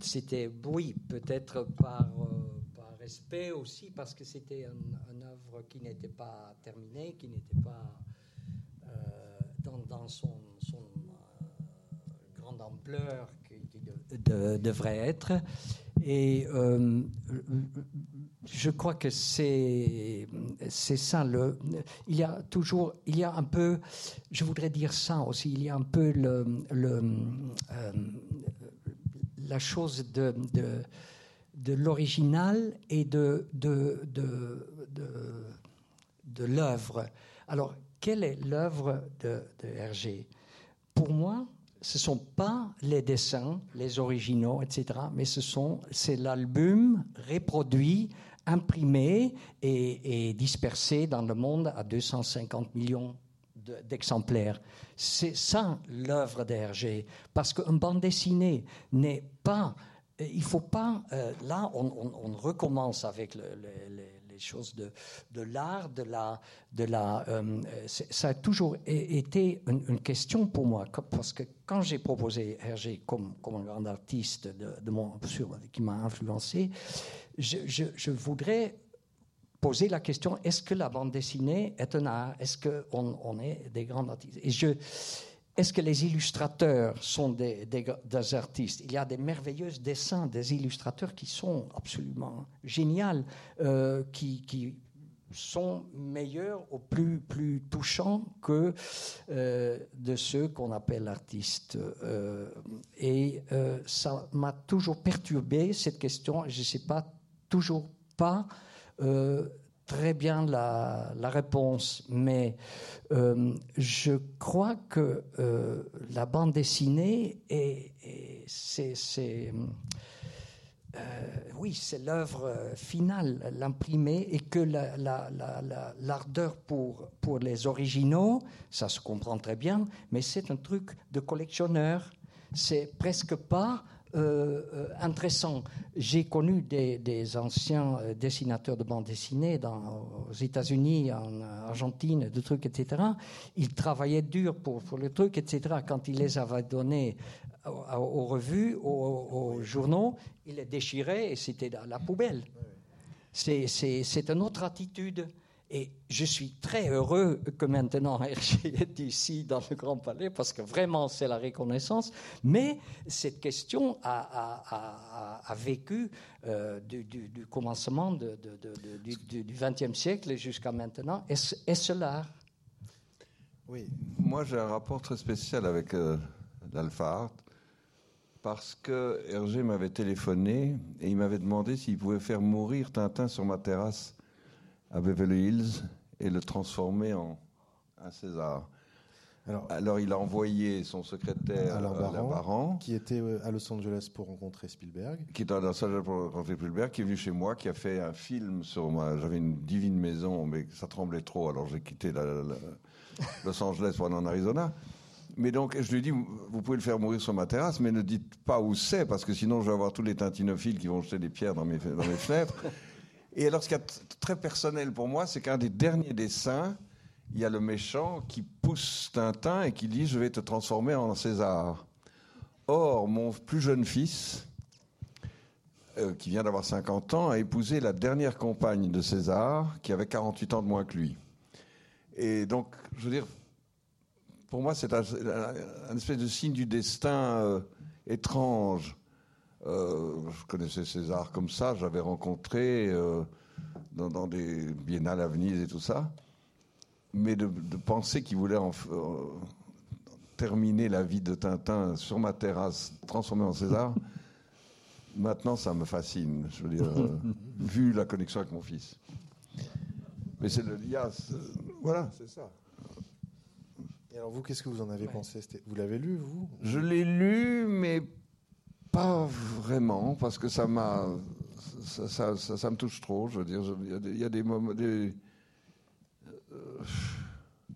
c'était, oui, peut-être par, euh, par respect aussi, parce que c'était un- une œuvre qui n'était pas terminée, qui n'était pas euh, dans, dans son, son euh, grande ampleur de- de- devrait être. Et euh, je crois que c'est ça. Le, il y a toujours, il y a un peu, je voudrais dire ça aussi, il y a un peu le, euh, la chose de, l'original et de, de l'œuvre. Alors, quelle est l'œuvre de, de Hergé Pour moi, ce ne sont pas les dessins, les originaux, etc., mais ce sont, c'est l'album reproduit, imprimé et, dispersé dans le monde à 250 millions de- d'exemplaires. C'est ça l'œuvre d'Hergé. Parce qu'une bande dessinée n'est pas. Il faut pas. euh, là, on, recommence avec le- les choses de, de l'art, de la. De la euh, ça a toujours été une, question pour moi. Parce que quand j'ai proposé Hergé comme, comme un grand artiste de, de mon, sur- qui m'a influencé, je, voudrais poser la question est-ce que la bande dessinée est un art? Est-ce qu'on on est des grands artistes? Est-ce que les illustrateurs sont des, artistes? Il y a des merveilleux dessins des illustrateurs qui sont absolument géniaux, euh, qui, sont meilleurs ou plus, touchants que euh, de ceux qu'on appelle artistes. Euh, et ça m'a toujours perturbé, cette question. Je ne sais pas, toujours pas très bien la, réponse, mais je crois que la bande dessinée, est, c'est euh, oui, c'est l'œuvre euh, finale, l'imprimer, et que l'ardeur pour les originaux, ça se comprend très bien, mais c'est un truc de collectionneur. C'est presque pas euh, intéressant. J'ai connu des, anciens dessinateurs de bande dessinée aux États-Unis, en Argentine, de trucs, etc. Ils travaillaient dur pour, pour le truc, etc. Quand ils les avaient donnés aux, revues, aux, journaux, il les déchirait et c'était dans la poubelle. C'est une autre attitude. Et je suis très heureux que maintenant Hergé est ici dans le Grand Palais parce que vraiment c'est la reconnaissance. Mais cette question a, vécu euh, du, commencement du XXe siècle jusqu'à maintenant. Est-ce l'art Oui. Moi j'ai un rapport très spécial avec euh, l'Alpha Art parce que Hergé m'avait téléphoné et il m'avait demandé s'il pouvait faire mourir Tintin sur ma terrasse à Beverly Hills et le transformer en un César. Alors, il a envoyé son secrétaire Alain Baran, qui était euh, à Los Angeles pour rencontrer Spielberg. Qui était à Los Angeles pour rencontrer Spielberg, qui est venu chez moi, qui a fait un film sur moi. J'avais une divine maison, mais ça tremblait trop, alors j'ai quitté Los Angeles pour aller en Arizona. Mais donc, je lui ai dit, vous pouvez le faire mourir sur ma terrasse, mais ne dites pas où c'est, parce que sinon, je vais avoir tous les tintinophiles qui vont jeter des pierres dans mes, dans mes fenêtres. Et alors, ce qui est très personnel pour moi, c'est qu'un des derniers dessins, il y a le méchant qui pousse Tintin et qui dit, je vais te transformer en César. Or, mon plus jeune fils, euh, qui vient d'avoir 50 ans, a épousé la dernière compagne de César, qui avait 48 ans de moins que lui. Et donc, je veux dire, pour moi, c'est un, espèce de signe du destin euh, étrange. Euh, je connaissais César comme ça, j'avais rencontré euh, dans, des biennales à Venise et tout ça. Mais de, penser qu'il voulait terminer la vie de Tintin sur ma terrasse, transformé en César, maintenant ça me fascine, je veux dire, vu la connexion avec mon fils. Mais c'est le lien, voilà, c'est ça. Alors vous, qu'est-ce que vous en avez pensé? Vous l'avez lu, vous? Je l'ai lu, mais pas vraiment, parce que ça m'a... Ça, me touche trop, je veux dire. Il y, a des, moments... Euh,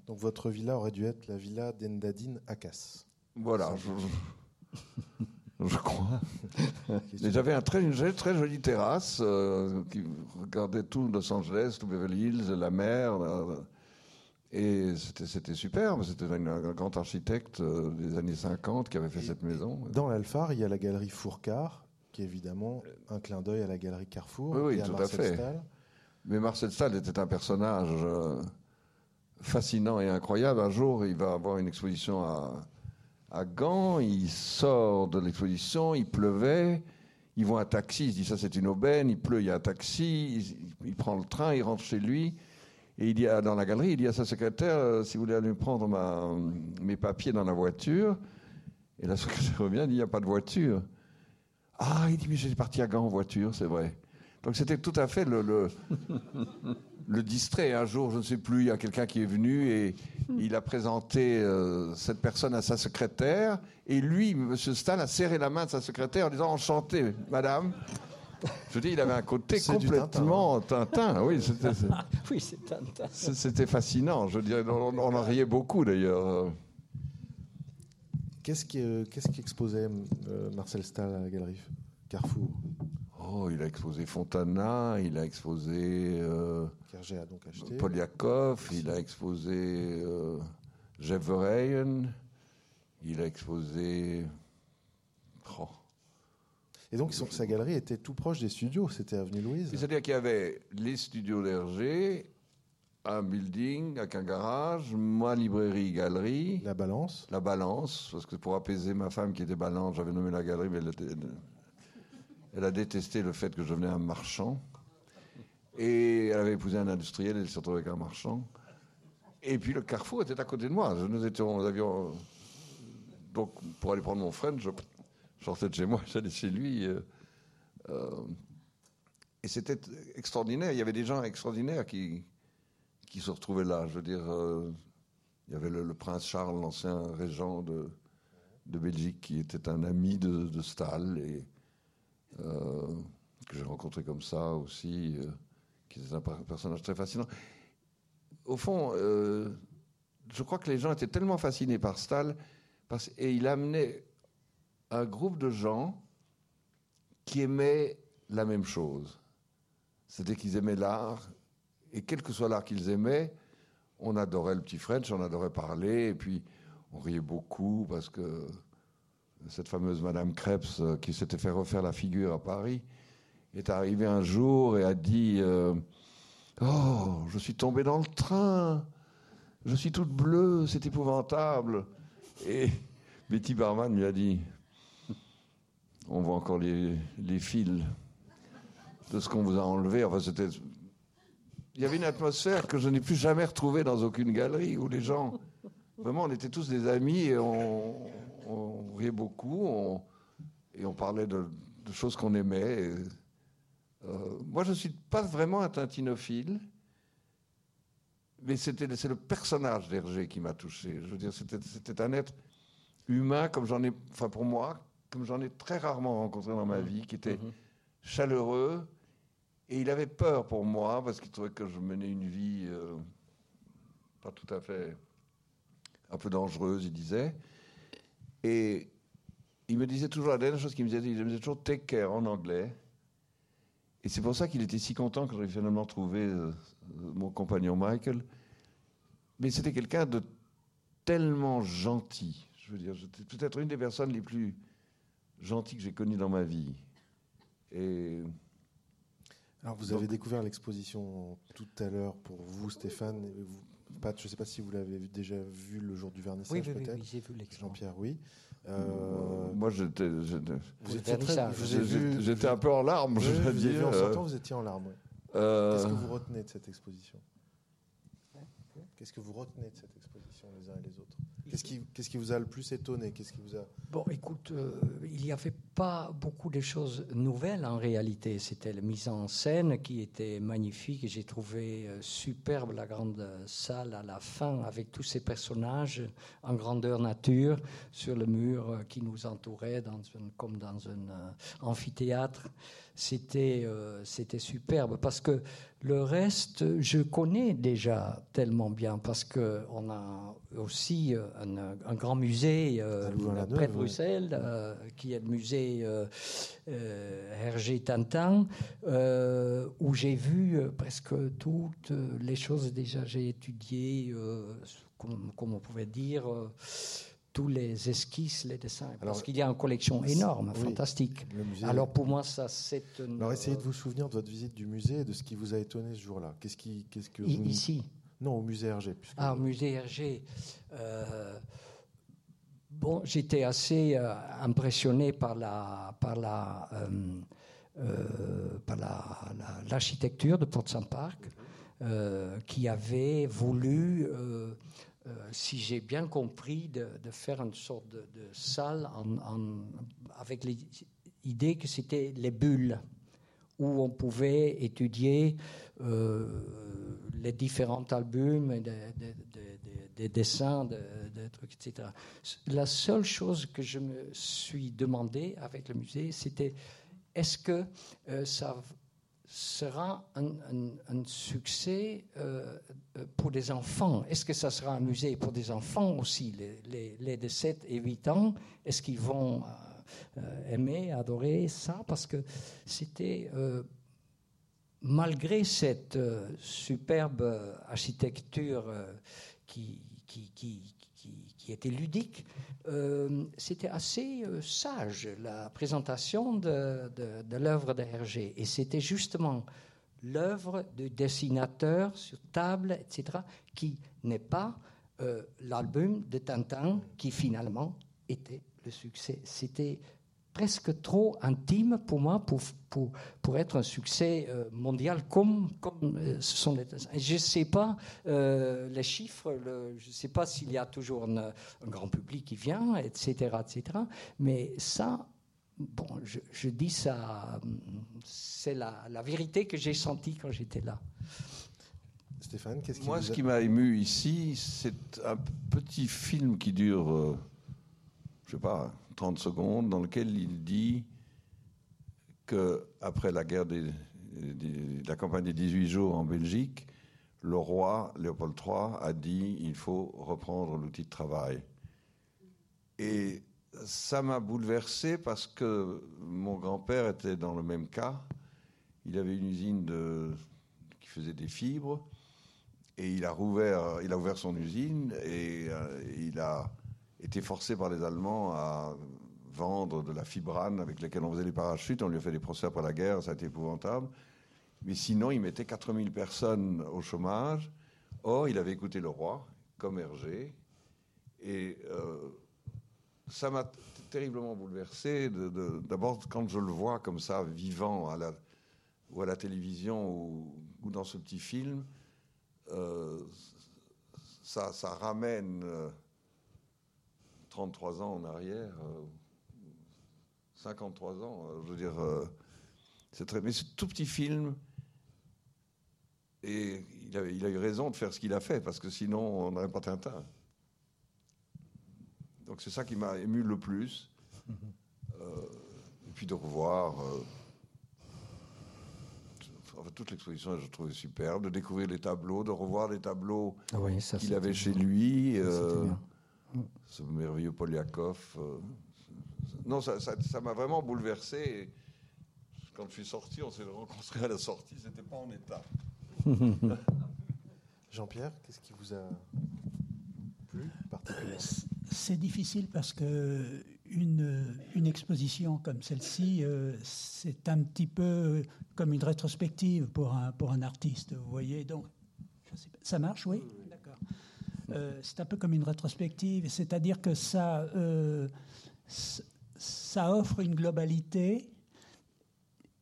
Donc votre villa aurait dû être la villa d'Endadine Akas. Voilà, je, crois. J'avais un très, une très jolie terrasse euh, qui regardait tout Los Angeles, tout Beverly Hills, la mer. Et c'était superbe. C'était un, grand architecte euh, des années 50 qui avait fait cette maison. Dans l'Alphar, il y a la galerie Fourcard, qui est évidemment un clin d'œil à la galerie Carrefour. Oui, tout à fait. Mais Marcel Stahl était un personnage euh, fascinant et incroyable. Un jour, il va avoir une exposition à, à Gand. Il sort de l'exposition, il pleuvait. Ils vont à un taxi, il se dit ça c'est une aubaine, il pleut, il y a un taxi, il prend le train, il rentre chez lui. Et il dit dans la galerie, il dit à sa secrétaire, euh, si vous voulez aller prendre mes papiers dans la voiture. Et la secrétaire revient, il dit, il n'y a pas de voiture. Ah, il dit, mais j'ai parti à Gand en voiture, c'est vrai. Donc c'était tout à fait le, le, distrait. Un jour, je ne sais plus, il y a quelqu'un qui est venu et il a présenté euh, cette personne à sa secrétaire. Et lui, M. Stahl, a serré la main de sa secrétaire en disant Enchanté, madame. Je dis, il avait un côté complètement Tintin. Oui, c'était, oui, c'est Tintin. C'était fascinant. Je dirais, on, en riait beaucoup d'ailleurs. Qu'est-ce qui, euh, qu'est-ce qui exposait euh, Marcel Stahl à la galerie Carrefour? Oh, il a exposé Fontana, il a exposé euh, a donc acheté. Poliakov, il a exposé euh, Jeff il a exposé. Oh, et donc, sa galerie était tout proche des studios, c'était Avenue Louise. C'est-à-dire qu'il y avait les studios d'Hergé, un building avec un garage, ma librairie, galerie. La balance. La balance, parce que pour apaiser ma femme qui était balance, j'avais nommé la galerie, mais elle, elle, a détesté le fait que je venais un marchand. Et elle avait épousé un industriel, elle s'est retrouvée avec un marchand. Et puis le carrefour était à côté de moi. Nous étions, nous avions. Donc, pour aller prendre mon frère, je sortais de chez moi, j'allais chez lui. euh, euh, et c'était extraordinaire. Il y avait des gens extraordinaires qui, qui se retrouvaient là. Je veux dire, euh, il y avait le, prince Charles, l'ancien régent de, de Belgique, qui était un ami de, de Stahl et que j'ai rencontré comme ça aussi, qui était un per- personnage très fascinant. Au fond, je crois que les gens étaient tellement fascinés par Stahl parce, et il amenait un groupe de gens qui aimaient la même chose. C'était qu'ils aimaient l'art, et quel que soit l'art qu'ils aimaient, on adorait le petit French, on adorait parler, et puis on riait beaucoup parce que cette fameuse Madame Krebs euh, qui s'était fait refaire la figure à Paris est arrivée un jour et a dit euh, Oh, je suis tombée dans le train, je suis toute bleue, c'est épouvantable. Et Betty Barman lui a dit On voit encore les, fils de ce qu'on vous a enlevé. Enfin, c'était. Il y avait une atmosphère que je n'ai plus jamais retrouvée dans aucune galerie où les gens. Vraiment, on était tous des amis et on, riait beaucoup on- et on parlait de, choses qu'on aimait. Euh, moi, je ne suis pas vraiment un tintinophile, mais c'était, c'est le personnage d'Hergé qui m'a touché. Je veux dire, c'était, c'était un être humain, comme j'en ai, enfin pour moi, comme j'en ai très rarement rencontré dans ma vie, qui était chaleureux. Et il avait peur pour moi, parce qu'il trouvait que je menais une vie euh, pas tout à fait un peu dangereuse, il disait. Et il me disait toujours, la dernière chose qu'il me disait, il me disait toujours take care en anglais. Et c'est pour ça qu'il était si content quand j'ai finalement trouvé euh, mon compagnon Michael. Mais c'était quelqu'un de tellement gentil. Je veux dire, c'était peut-être une des personnes les plus gentilles que j'ai connues dans ma vie. Et Alors, vous Donc- avez découvert l'exposition tout à l'heure pour vous, Stéphane. et vous- Pat, je ne sais pas si vous l'avez déjà vu le jour du vernissage, Oui, oui, oui, peut-être. oui, j'ai vu l'expo. Jean-Pierre, oui. Euh, moi, j'étais, j'étais- un peu en larmes, je vous vu en sortant, vous étiez en larmes. Euh, Qu'est-ce que vous retenez de cette exposition? Qu'est-ce que vous retenez de cette exposition les uns et les autres? Qu'est-ce qui, vous a le plus étonné? Qu'est-ce qui vous a Bon, écoute, euh, il n'y avait pas beaucoup de choses nouvelles en réalité. C'était la mise en scène qui était magnifique. J'ai trouvé euh, superbe la grande salle à la fin avec tous ces personnages en grandeur nature sur le mur euh, qui nous entourait comme dans un amphithéâtre. C'était c'était superbe parce que le reste, je connais déjà tellement bien parce que on a aussi euh, un, un grand musée euh, près de ouais. Bruxelles, euh, qui est le musée euh, Hergé Tintin, où j'ai vu presque toutes les choses déjà j'ai étudié, euh, comme, comme on pouvait dire. Tous les esquisses, les dessins, parce qu'il y a une collection énorme, oui, fantastique. le musée Alors pour moi, ça c'est une, Alors, essayez de euh, vous souvenir de votre visite du musée et de ce qui vous a étonné ce jour-là. Qu'est-ce qui, qu'est-ce que vous... ici. Non, au musée Hergé. puisque- Ah, au musée Hergé. Euh, bon, j'étais assez euh, impressionné par la, par la, euh, par la, la- l'architecture de Port Park, euh, qui avait voulu, euh, si j'ai bien compris, de, faire une sorte de, salle avec l'idée que c'était les bulles où on pouvait étudier euh, les différents albums, des des- des- des- des dessins, de- des trucs, etc. La seule chose que je me suis demandé avec le musée, c'était est-ce que euh, ça sera un, succès euh, euh, pour des enfants. Est-ce que ça sera un musée pour des enfants aussi? Les, les- les de 7 et 8 ans, est-ce qu'ils vont euh, aimer, adorer ça? Parce que c'était, malgré cette superbe architecture qui, qui, qui, était ludique, c'était assez euh, sage la présentation de l'œuvre de Hergé. Et c'était justement l'œuvre du dessinateur sur table, etc., qui n'est pas euh, l'album de Tintin qui finalement était le succès. C'était presque trop intime pour moi pour, pour, pour être un succès euh, mondial comme, comme euh, ce sont les Je ne sais pas euh, les chiffres, je ne sais pas s'il y a toujours un, un, grand public qui vient, etc. etc. mais ça, bon, je, je dis ça, c'est la, la vérité que j'ai sentie quand j'étais là. Stéphane, qu'est-ce qui Moi, ce a- qui m'a ému ici, c'est un petit film qui dure, euh, je sais pas, 30 secondes, dans lequel il dit que après la guerre des, la campagne des 18 jours en Belgique, le roi Léopold III a dit il faut reprendre l'outil de travail. Et ça m'a bouleversé parce que mon grand-père était dans le même cas. Il avait une usine qui faisait des fibres et il a rouvert, il a ouvert son usine et euh, il a été forcé par les Allemands à vendre de la fibrane avec laquelle on faisait les parachutes. On lui a fait des procès après la guerre, ça a été épouvantable. Mais sinon, il mettait 4000 personnes au chômage. Or, il avait écouté le roi, comme Hergé. Et euh, ça m'a terriblement bouleversé. D'abord, quand je le vois comme ça, vivant ou à la télévision ou, dans ce petit film, euh, ça, ça ramène euh, 33 ans en arrière, euh, 53 ans. euh, je veux dire, euh, c'est très. Mais ce tout petit film, et il a, il a eu raison de faire ce qu'il a fait, parce que sinon, on n'aurait pas Tintin. Donc c'est ça qui m'a ému le plus. Euh, et puis de revoir. euh, enfin, toute l'exposition, je trouvais superbe. De découvrir les tableaux, de revoir les tableaux Oui, qu'il avait chez lui. Euh. Ce merveilleux Poliakov. euh, non, ça ça- ça m'a vraiment bouleversé. Et quand je suis sorti, on s'est rencontrés à la sortie, c'était pas en état. Jean-Pierre, qu'est-ce qui vous a plu particulièrement C'est difficile parce que une, une exposition comme celle-ci, euh, c'est un petit peu comme une rétrospective pour un, pour un artiste. Vous voyez, donc je sais pas, ça marche, oui. Euh, c'est un peu comme une rétrospective, c'est-à-dire que ça, euh, ça offre une globalité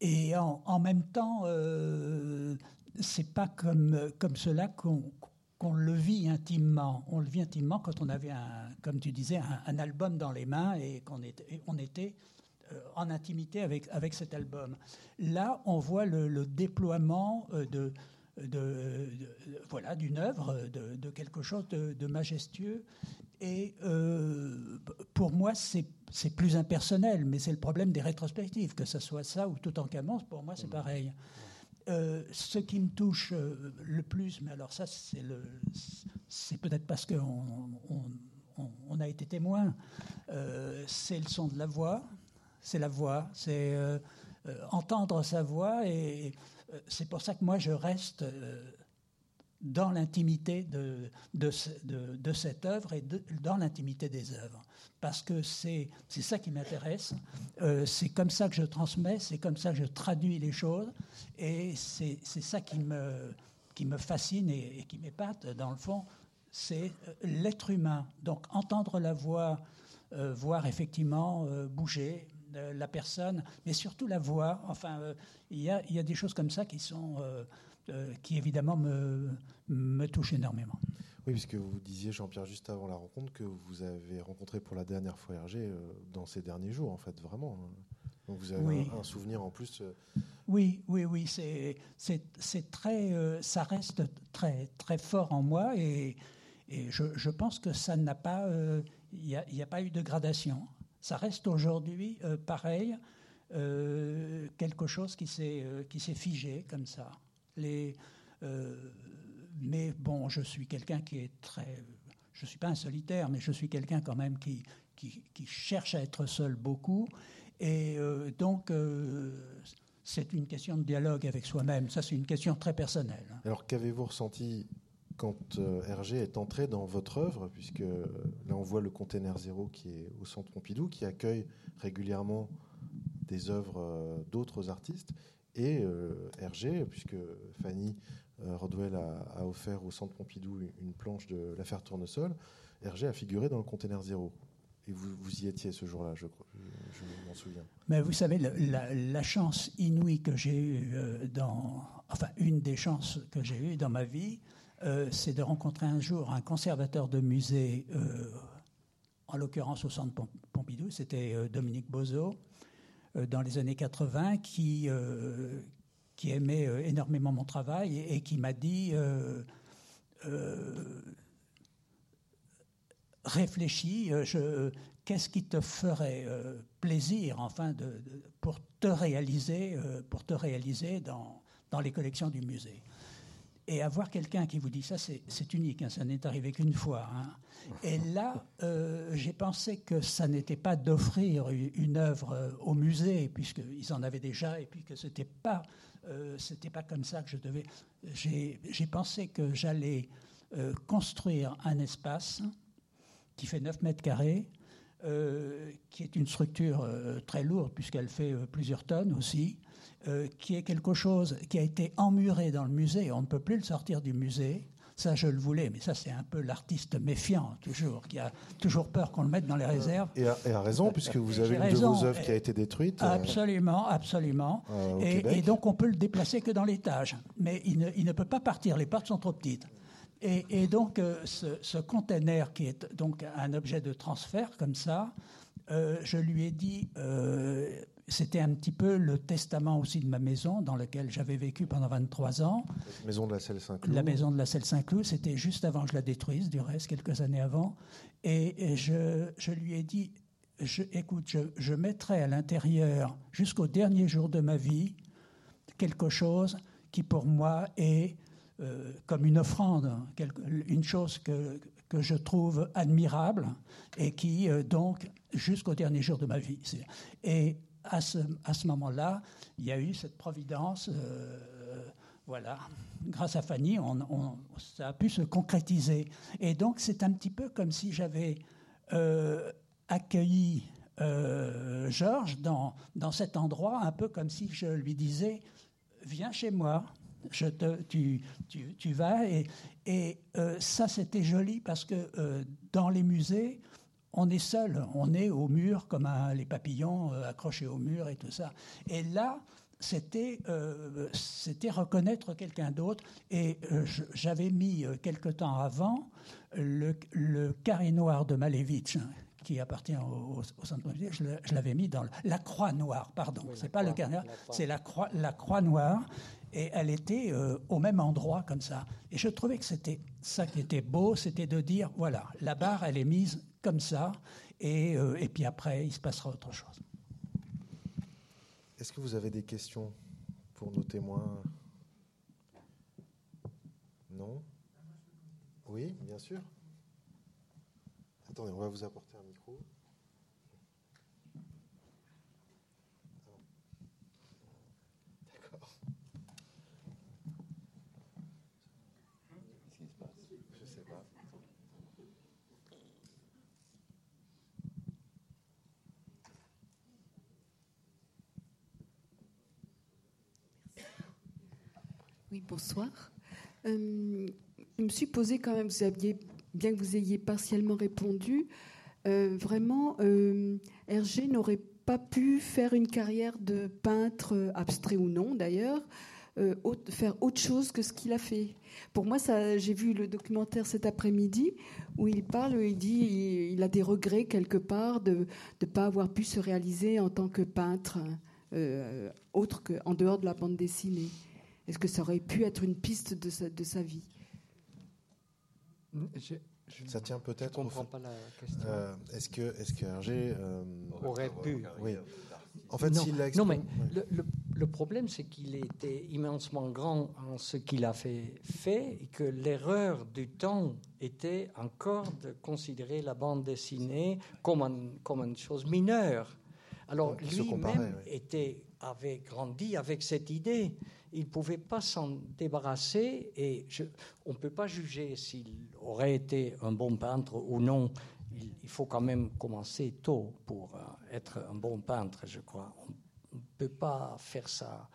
et en, même temps, euh, c'est pas comme, comme cela qu'on qu'on le vit intimement. On le vit intimement quand on avait, comme tu disais, un, album dans les mains et qu'on était, on était euh, en intimité avec, avec cet album. Là, on voit le, déploiement de, de, de- voilà d'une œuvre, de, de quelque chose de, de majestueux. Et euh, pour moi, c'est plus impersonnel, mais c'est le problème des rétrospectives, que ce soit ça ou tout en camon, pour moi, c'est pareil. Euh, ce qui me touche euh, le plus, mais alors ça, c'est le, c'est peut-être parce qu'on on, on- on a été témoin, euh, c'est le son de la voix, c'est la voix, c'est entendre sa voix, et c'est pour ça que moi je reste euh, dans l'intimité de, de, ce- de- de cette œuvre et dans l'intimité des œuvres. Parce que c'est ça qui m'intéresse, euh, c'est comme ça que je transmets, c'est comme ça que je traduis les choses, et c'est ça qui me, qui me fascine et, qui m'épate, dans le fond, c'est euh, l'être humain. Donc entendre la voix, euh, voir effectivement euh, bouger euh, la personne, mais surtout la voix. Enfin, euh, il y, a, il y a des choses comme ça qui sont... euh, euh, qui évidemment me, me touchent énormément. Oui, puisque vous disiez, Jean-Pierre, juste avant la rencontre, que vous avez rencontré pour la dernière fois Hergé euh, dans ces derniers jours, en fait, vraiment. hein. Donc vous avez Oui. un, un souvenir en plus. euh, Oui, oui, oui, c'est, c'est, c'est très, euh, ça reste très, très fort en moi et, et je, je pense que ça n'a pas, euh, il n'y a, il y a pas eu de gradation. Ça reste aujourd'hui euh, pareil, euh, quelque chose qui s'est, euh, figé comme ça. Euh, mais bon, je suis quelqu'un qui est très, je suis pas un solitaire, mais je suis quelqu'un quand même qui, qui, cherche à être seul beaucoup. Et donc, c'est une question de dialogue avec soi-même. Ça, c'est une question très personnelle. Alors qu'avez-vous ressenti quand euh, Hergé est entré dans votre œuvre Puisque euh, là, on voit le container zéro qui est au Centre Pompidou, qui accueille régulièrement des œuvres euh, d'autres artistes. Et euh, Hergé, puisque Fanny euh, Rodwell a, offert au Centre Pompidou une, planche de l'affaire Tournesol, Hergé a figuré dans le container zéro. et vous, vous y étiez ce jour-là, je, m'en souviens. Mais vous savez, la, la- chance inouïe que j'ai eue euh, dans. Enfin, une des chances que j'ai eues dans ma vie, euh, c'est de rencontrer un jour un conservateur de musée, euh, en l'occurrence au centre Pom- Pompidou, c'était euh, Dominique Bozo, dans les années 80, qui, aimait énormément mon travail et, qui m'a dit. réfléchis, qu'est-ce qui te ferait plaisir, enfin, pour te réaliser, dans les collections du musée? Et avoir quelqu'un qui vous dit ça, c'est unique, hein, ça n'est arrivé qu'une fois. hein. Et là, euh, j'ai pensé que ça n'était pas d'offrir une œuvre euh, au musée, puisqu'ils en avaient déjà, et puis que c'était pas, euh, pas comme ça que je devais. J'ai pensé que j'allais euh, construire un espace qui fait 9 mètres carrés, qui est une structure très lourde puisqu'elle fait plusieurs tonnes aussi, euh, qui est quelque chose qui a été emmuré dans le musée. On ne peut plus le sortir du musée. Ça, je le voulais, mais ça, c'est un peu l'artiste méfiant, toujours, qui a toujours peur qu'on le mette dans les réserves. Et à raison, puisque vous avez une de vos œuvres qui a été détruite. euh, Absolument, absolument. euh, Et, donc, on peut le déplacer que dans l'étage. Mais il ne, il ne peut pas partir, les portes sont trop petites. Et, et donc, euh, ce, ce container, qui est donc un objet de transfert comme ça, euh, je lui ai dit, euh, c'était un petit peu le testament aussi de ma maison, dans laquelle j'avais vécu pendant 23 ans. Maison de la Selle Saint-Cloud. La maison de la Selle Saint-Cloud, c'était juste avant que je la détruise, du reste, quelques années avant. Et, et je, je lui ai dit, je, écoute, je, je mettrai à l'intérieur, jusqu'au dernier jour de ma vie, quelque chose qui pour moi est euh, comme une offrande, quelque- une chose que, que je trouve admirable et qui, euh, donc, jusqu'au dernier jour de ma vie. Et à ce, à ce moment-là, il y a eu cette providence. euh, voilà, grâce à Fanny, ça a pu se concrétiser. Et donc, c'est un petit peu comme si j'avais euh, accueilli euh, Georges dans, dans cet endroit, un peu comme si je lui disais Viens chez moi, je te, tu, tu, tu vas. Et, et ça, c'était joli parce que dans les musées, on est seul, on est au mur comme un- les papillons euh, accrochés au mur et tout ça. Et là, c'était euh, reconnaître quelqu'un d'autre. Et euh, j'avais mis euh, quelque temps avant le, le carré noir de Malevitch, hein, qui appartient au, au centre je je l'avais mis dans le- la croix noire, pardon. c'est pas le carré noir, c'est la croix, la croix noire. Et elle était au même endroit comme ça. Et je trouvais que c'était ça qui était beau, c'était de dire voilà, la barre, elle est mise comme ça, et, euh, et puis après, il se passera autre chose. Est-ce que vous avez des questions pour nos témoins? Non? Oui, bien sûr. Attendez, on va vous apporter Oui, bonsoir. Euh, je me suis posé quand même, vous aviez, bien que vous ayez partiellement répondu, euh, vraiment, euh, Hergé n'aurait pas pu faire une carrière de peintre, euh, abstrait ou non d'ailleurs, faire autre chose que ce qu'il a fait. Pour moi, j'ai vu le documentaire cet après-midi où il parle, il dit, il, il a des regrets quelque part de ne pas avoir pu se réaliser en tant que peintre, autre qu'en dehors de la bande dessinée. Est-ce que ça aurait pu être une piste de sa, de sa vie? Je, je- Ça tient je peut-être au comprends fait- pas la question. Euh, est-ce que, est-ce que Hergé euh, Aurait pu. oui. En fait, non, s'il l'a non, mais exprimé- ouais. le, le- le problème, c'est qu'il était immensement grand en ce qu'il a fait, fait et que l'erreur du temps était encore de considérer la bande dessinée comme, un- comme une chose mineure. Alors Donc, lui-même ouais. était, avait grandi avec cette idée. Il ne pouvait pas s'en débarrasser et on ne peut pas juger s'il aurait été un bon peintre ou non. Il, faut quand même commencer tôt pour euh, être un bon peintre, je crois. On ne peut pas faire ça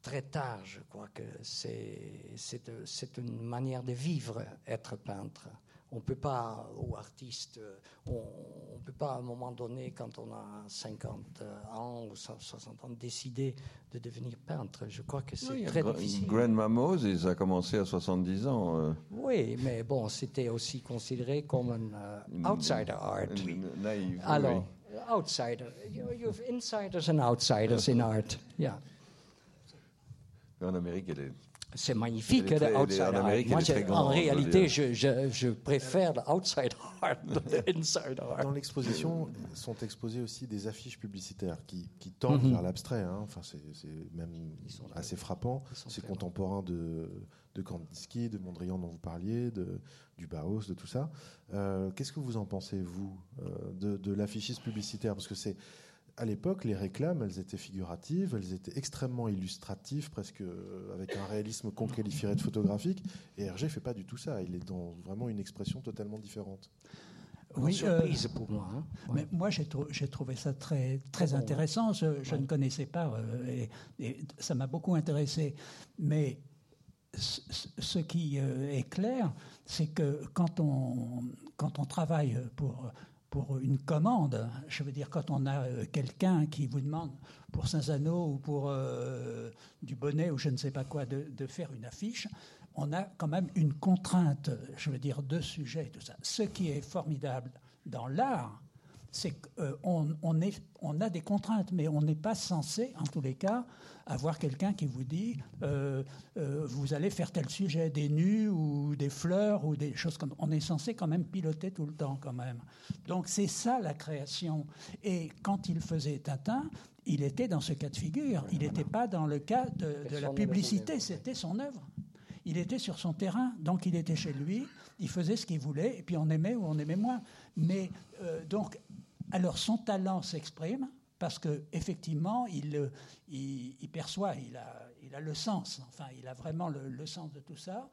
très tard, je crois que c'est c'est une manière de vivre, être peintre. On peut pas, ou artiste, euh, on ne peut pas à un moment donné, quand on a 50 ans ou 60 ans, décider de devenir peintre. Je crois que c'est très difficile. Grandma Moses a commencé à 70 ans. euh, Oui, mais bon, c'était aussi considéré comme un euh, outsider art. oui, Alors, outsider. You, you have insiders and outsiders in art. Yeah. En Amérique, elle est. C'est magnifique, très- outsider en art. Moi, en réalité, je, je, je préfère l'outsider art de l'insider art. Dans l'exposition sont exposées aussi des affiches publicitaires qui, qui tendent Mhm. vers l'abstrait. hein. Enfin, c'est même assez frappant. C'est contemporain de, de Kandinsky, de Mondrian dont vous parliez, de, du Bauhaus, de tout ça. Euh, Qu'est-ce que vous en pensez, vous, euh, de, de l'affichisme publicitaire? Parce que c'est à l'époque, les réclames, elles étaient figuratives, elles étaient extrêmement illustratives, presque euh, avec un réalisme qu'on qualifierait de photographique. Et Hergé fait pas du tout ça. Il est dans vraiment une expression totalement différente. Une Oui, euh, surprise pour moi. hein. Ouais. Mais moi, j'ai trou- j'ai trouvé ça très, très bon, intéressant. Je, je Ouais. ne connaissais pas euh, et, et ça m'a beaucoup intéressé. Mais ce, ce qui euh, est clair, c'est que quand on, quand on travaille pour, pour une commande, je veux dire, quand on a euh, quelqu'un qui vous demande pour Saint-Zano ou pour euh, du bonnet ou je ne sais pas quoi de, de faire une affiche, on a quand même une contrainte, je veux dire, de sujet et tout ça. Ce qui est formidable dans l'art, c'est qu'on on est- on a des contraintes, mais on n'est pas censé, en tous les cas, avoir quelqu'un qui vous dit euh, euh, vous allez faire tel sujet, des nus ou des fleurs ou des choses comme. On est censé quand même piloter tout le temps, quand même. Donc c'est ça la création. Et quand il faisait Tintin, il était dans ce cas de figure. Il n'était pas dans le cas de, de la publicité. C'était son œuvre. Il était sur son terrain, donc il était chez lui, il faisait ce qu'il voulait, et puis on aimait ou on aimait moins. Mais euh, donc, alors son talent s'exprime parce que effectivement, il, euh, il, il perçoit, il a, il a le sens. Enfin, il a vraiment le, le sens de tout ça.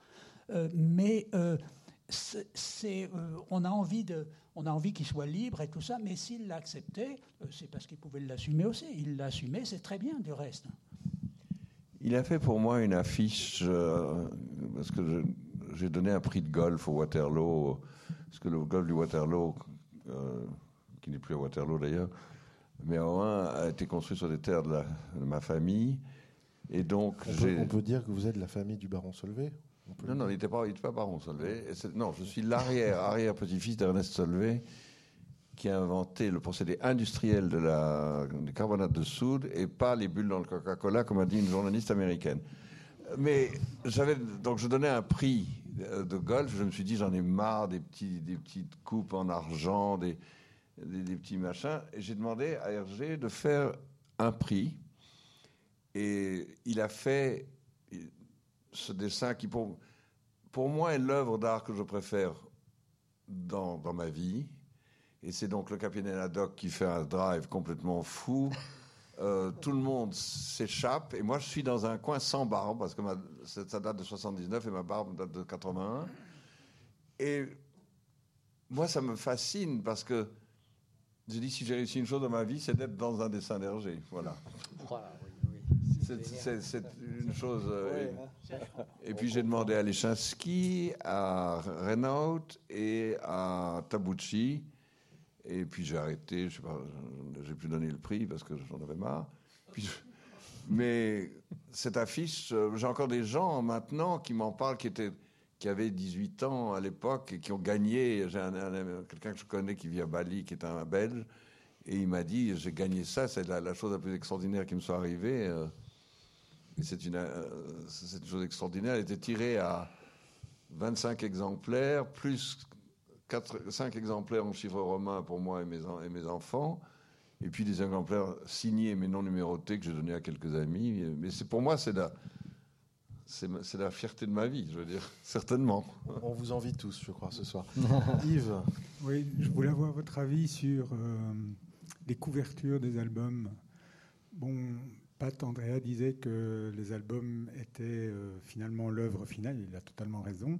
Euh, mais euh, c'est, on a envie de, on a envie qu'il soit libre et tout ça. Mais s'il l'a accepté, c'est parce qu'il pouvait l'assumer aussi. Il l'a assumé, c'est très bien du reste. Il a fait pour moi une affiche, parce que j'ai donné un prix de golf au Waterloo, parce que le golf du Waterloo, qui n'est plus à Waterloo d'ailleurs, mais au moins a été construit sur des terres de, la- de ma famille. Et donc, On peut, on peut dire que vous êtes la famille du baron Solvay? Non, non, il n'était pas, il était pas baron Solvay. Non, je suis l'arrière, arrière petit-fils d'Ernest Solvay, qui a inventé le procédé industriel de la, du carbonate de soude et pas les bulles dans le Coca-Cola, comme a dit une journaliste américaine. Mais j'avais donc je donnais un prix euh, de golf. Je me suis dit j'en ai marre des petits, des petites coupes en argent, des, des, des petits machins. Et j'ai demandé à Hergé de faire un prix. Et il a fait ce dessin qui, pour, pour moi, est l'œuvre d'art que je préfère dans, dans ma vie. Et c'est donc le capitaine Haddock qui fait un drive complètement fou. Euh, tout le monde s'échappe et moi je suis dans un coin sans barbe parce que ma- ça ça date de 79 et ma barbe date de 81. Et moi ça me fascine parce que je dis si j'ai réussi une chose dans ma vie, c'est d'être dans un dessin d'Hergé. Voilà. Voilà, oui, oui. C'est- une chose. euh, et, et puis j'ai demandé à Lechinsky, à Renaud et à Tabucci. Et puis j'ai arrêté, je sais pas, j'ai plus donné le prix parce que j'en avais marre. Puis mais cette affiche, euh, j'ai encore des gens maintenant qui m'en parlent, qui étaient, qui avaient 18 ans à l'époque et qui ont gagné. J'ai un- un- quelqu'un que je connais qui vit à Bali, qui est un Belge, et il m'a dit j'ai gagné ça, c'est la, chose la plus extraordinaire qui me soit arrivée. euh, c'est une, euh, une chose extraordinaire. Elle était tirée à 25 exemplaires, plus 4, 5 exemplaires en chiffre romain pour moi et mes, et mes enfants, et puis des exemplaires signés mais non numérotés que j'ai donnés à quelques amis. Mais c'est pour moi, c'est la, c'est, la fierté de ma vie, je veux dire, certainement. On vous envie tous, je crois, ce soir. Yves, Oui, je voulais avoir votre avis sur euh, les couvertures des albums. Bon, Pat Andrea disait que les albums étaient euh, finalement l'œuvre finale, il a totalement raison.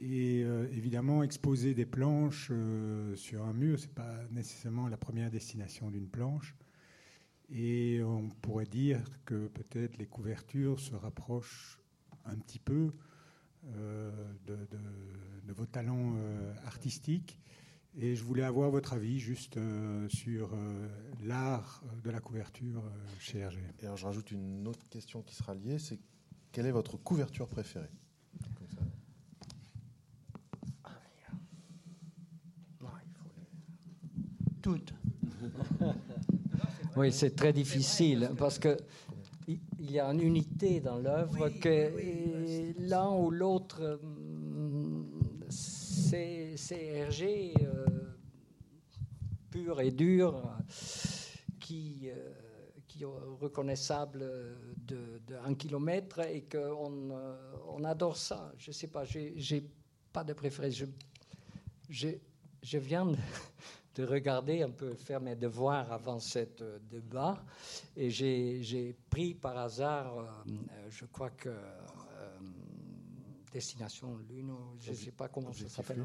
Et euh, évidemment, exposer des planches euh, sur un mur, c'est pas nécessairement la première destination d'une planche. Et on pourrait dire que peut-être les couvertures se rapprochent un petit peu de, de, vos talents artistiques. Et je voulais avoir votre avis juste sur l'art de la couverture chez Hergé. Et alors je rajoute une autre question qui sera liée, c'est quelle est votre couverture préférée? Toutes. oui, c'est très difficile parce que y a une unité dans l'œuvre que l'un ou l'autre, hum, c'est Hergé euh, pur et dur qui, euh, qui est reconnaissable de, un kilomètre et qu'on euh, on adore ça. Je ne sais pas, j'ai pas de préférence. Je, je, viens de, de regarder un peu, faire mes devoirs avant cette euh, débat. Et j'ai pris par hasard, euh, euh, je crois que Destination Lune, je ne sais pas comment ça s'appelle,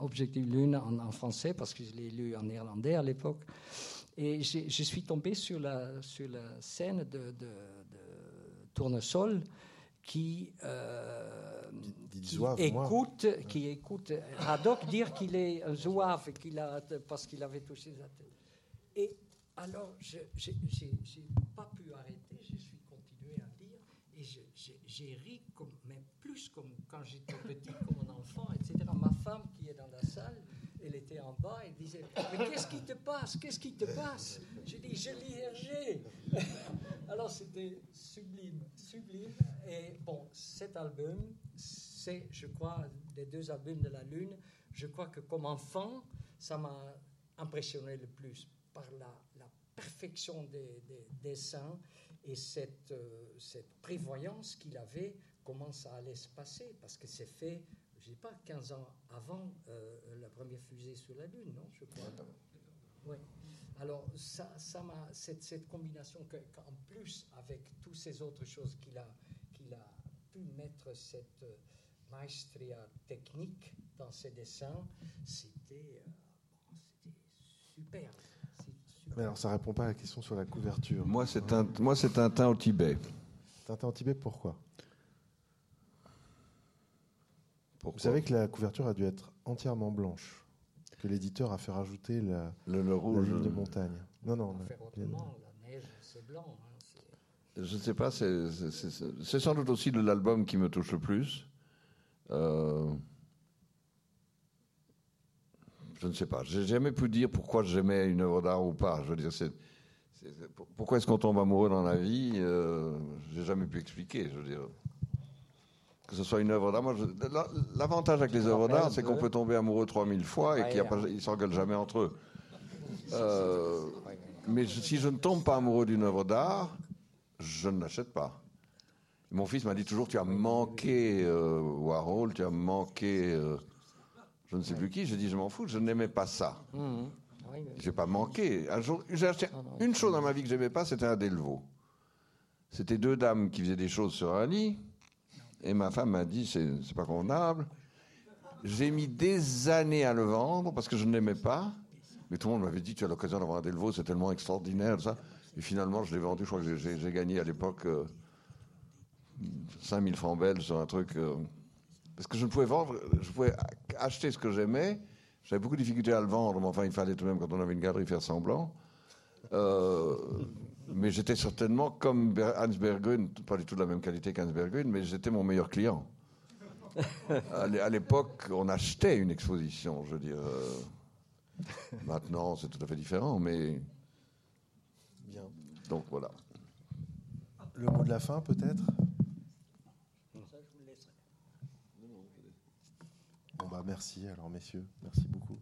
Objectif Lune en, français, parce que je l'ai lu en néerlandais à l'époque. Et je suis tombé sur la, sur la scène de, de, de Tournesol qui qui écoute, qui écoute Haddock dire qu'il est zouave qu'il a, parce qu'il avait touché sa tête. Et alors, je n'ai pas pu arrêter, je suis continué à lire, et j'ai ri, comme, mais plus comme quand j'étais petit, comme un enfant, etc. Ma femme qui est dans la salle, elle était en bas, elle disait Mais qu'est-ce qui te passe? Qu'est-ce qui te passe? J'ai dit Je lis Hergé. Alors c'était sublime, sublime. Et bon, cet album, c'est, je crois, des deux albums de la Lune, je crois que comme enfant, ça m'a impressionné le plus par la, perfection des, dessins et cette, euh, cette prévoyance qu'il avait, comment ça allait se passer, parce que c'est fait, je ne sais pas, 15 ans avant euh, la première fusée sur la Lune, non Je crois. Oui. Alors, ça, ça m'a, cette, cette combinaison, qu'en plus, avec toutes ces autres choses qu'il a, qu'il a pu mettre cette maestria technique dans ses dessins, c'était euh, super. Mais alors, ça répond pas à la question sur la couverture. Moi, c'est un, moi, c'est Tintin au Tibet. Tintin au Tibet, pourquoi, Vous savez que la couverture a dû être entièrement blanche, que l'éditeur a fait rajouter la, le, rouge de montagne. Non, non. la neige, c'est blanc. Hein, je ne sais pas, c'est sans doute aussi de l'album qui me touche le plus. Euh, je ne sais pas. J'ai jamais pu dire pourquoi j'aimais une œuvre d'art ou pas. Je veux dire, c'est, pourquoi est-ce qu'on tombe amoureux dans la vie euh, J'ai jamais pu expliquer. Je veux dire, que ce soit une œuvre d'art. l'avantage avec les œuvres d'art, c'est qu'on peut tomber amoureux 3000 fois et qu'ils ne s'engueulent jamais entre eux. Euh, mais si je ne tombe pas amoureux d'une œuvre d'art, je ne l'achète pas. Mon fils m'a dit toujours Tu as manqué euh, Warhol, tu as manqué euh, je ne sais plus qui. J'ai dit Je m'en fous, je n'aimais pas ça. Mmh. J'ai pas manqué. Un jour, j'ai acheté une chose dans ma vie que j'aimais pas, c'était un Delvaux. C'était deux dames qui faisaient des choses sur un lit. Et ma femme m'a dit C'est pas convenable. J'ai mis des années à le vendre parce que je ne l'aimais pas. Mais tout le monde m'avait dit Tu as l'occasion d'avoir un Delvaux, c'est tellement extraordinaire, ça. Et finalement, je l'ai vendu. Je crois que j'ai gagné à l'époque. Euh, 5000 francs belges sur un truc. Euh, parce que je ne pouvais vendre, je pouvais acheter ce que j'aimais. J'avais beaucoup de difficultés à le vendre, mais enfin, il fallait tout de même, quand on avait une galerie, faire semblant. Euh, mais j'étais certainement comme Hans Berggruen, pas du tout de la même qualité qu'Hans Berggruen, mais j'étais mon meilleur client. à l'époque, on achetait une exposition, je veux dire. Euh, maintenant, c'est tout à fait différent, mais. Bien. Donc voilà. Le mot de la fin, peut-être? Bon bah merci alors messieurs, merci beaucoup.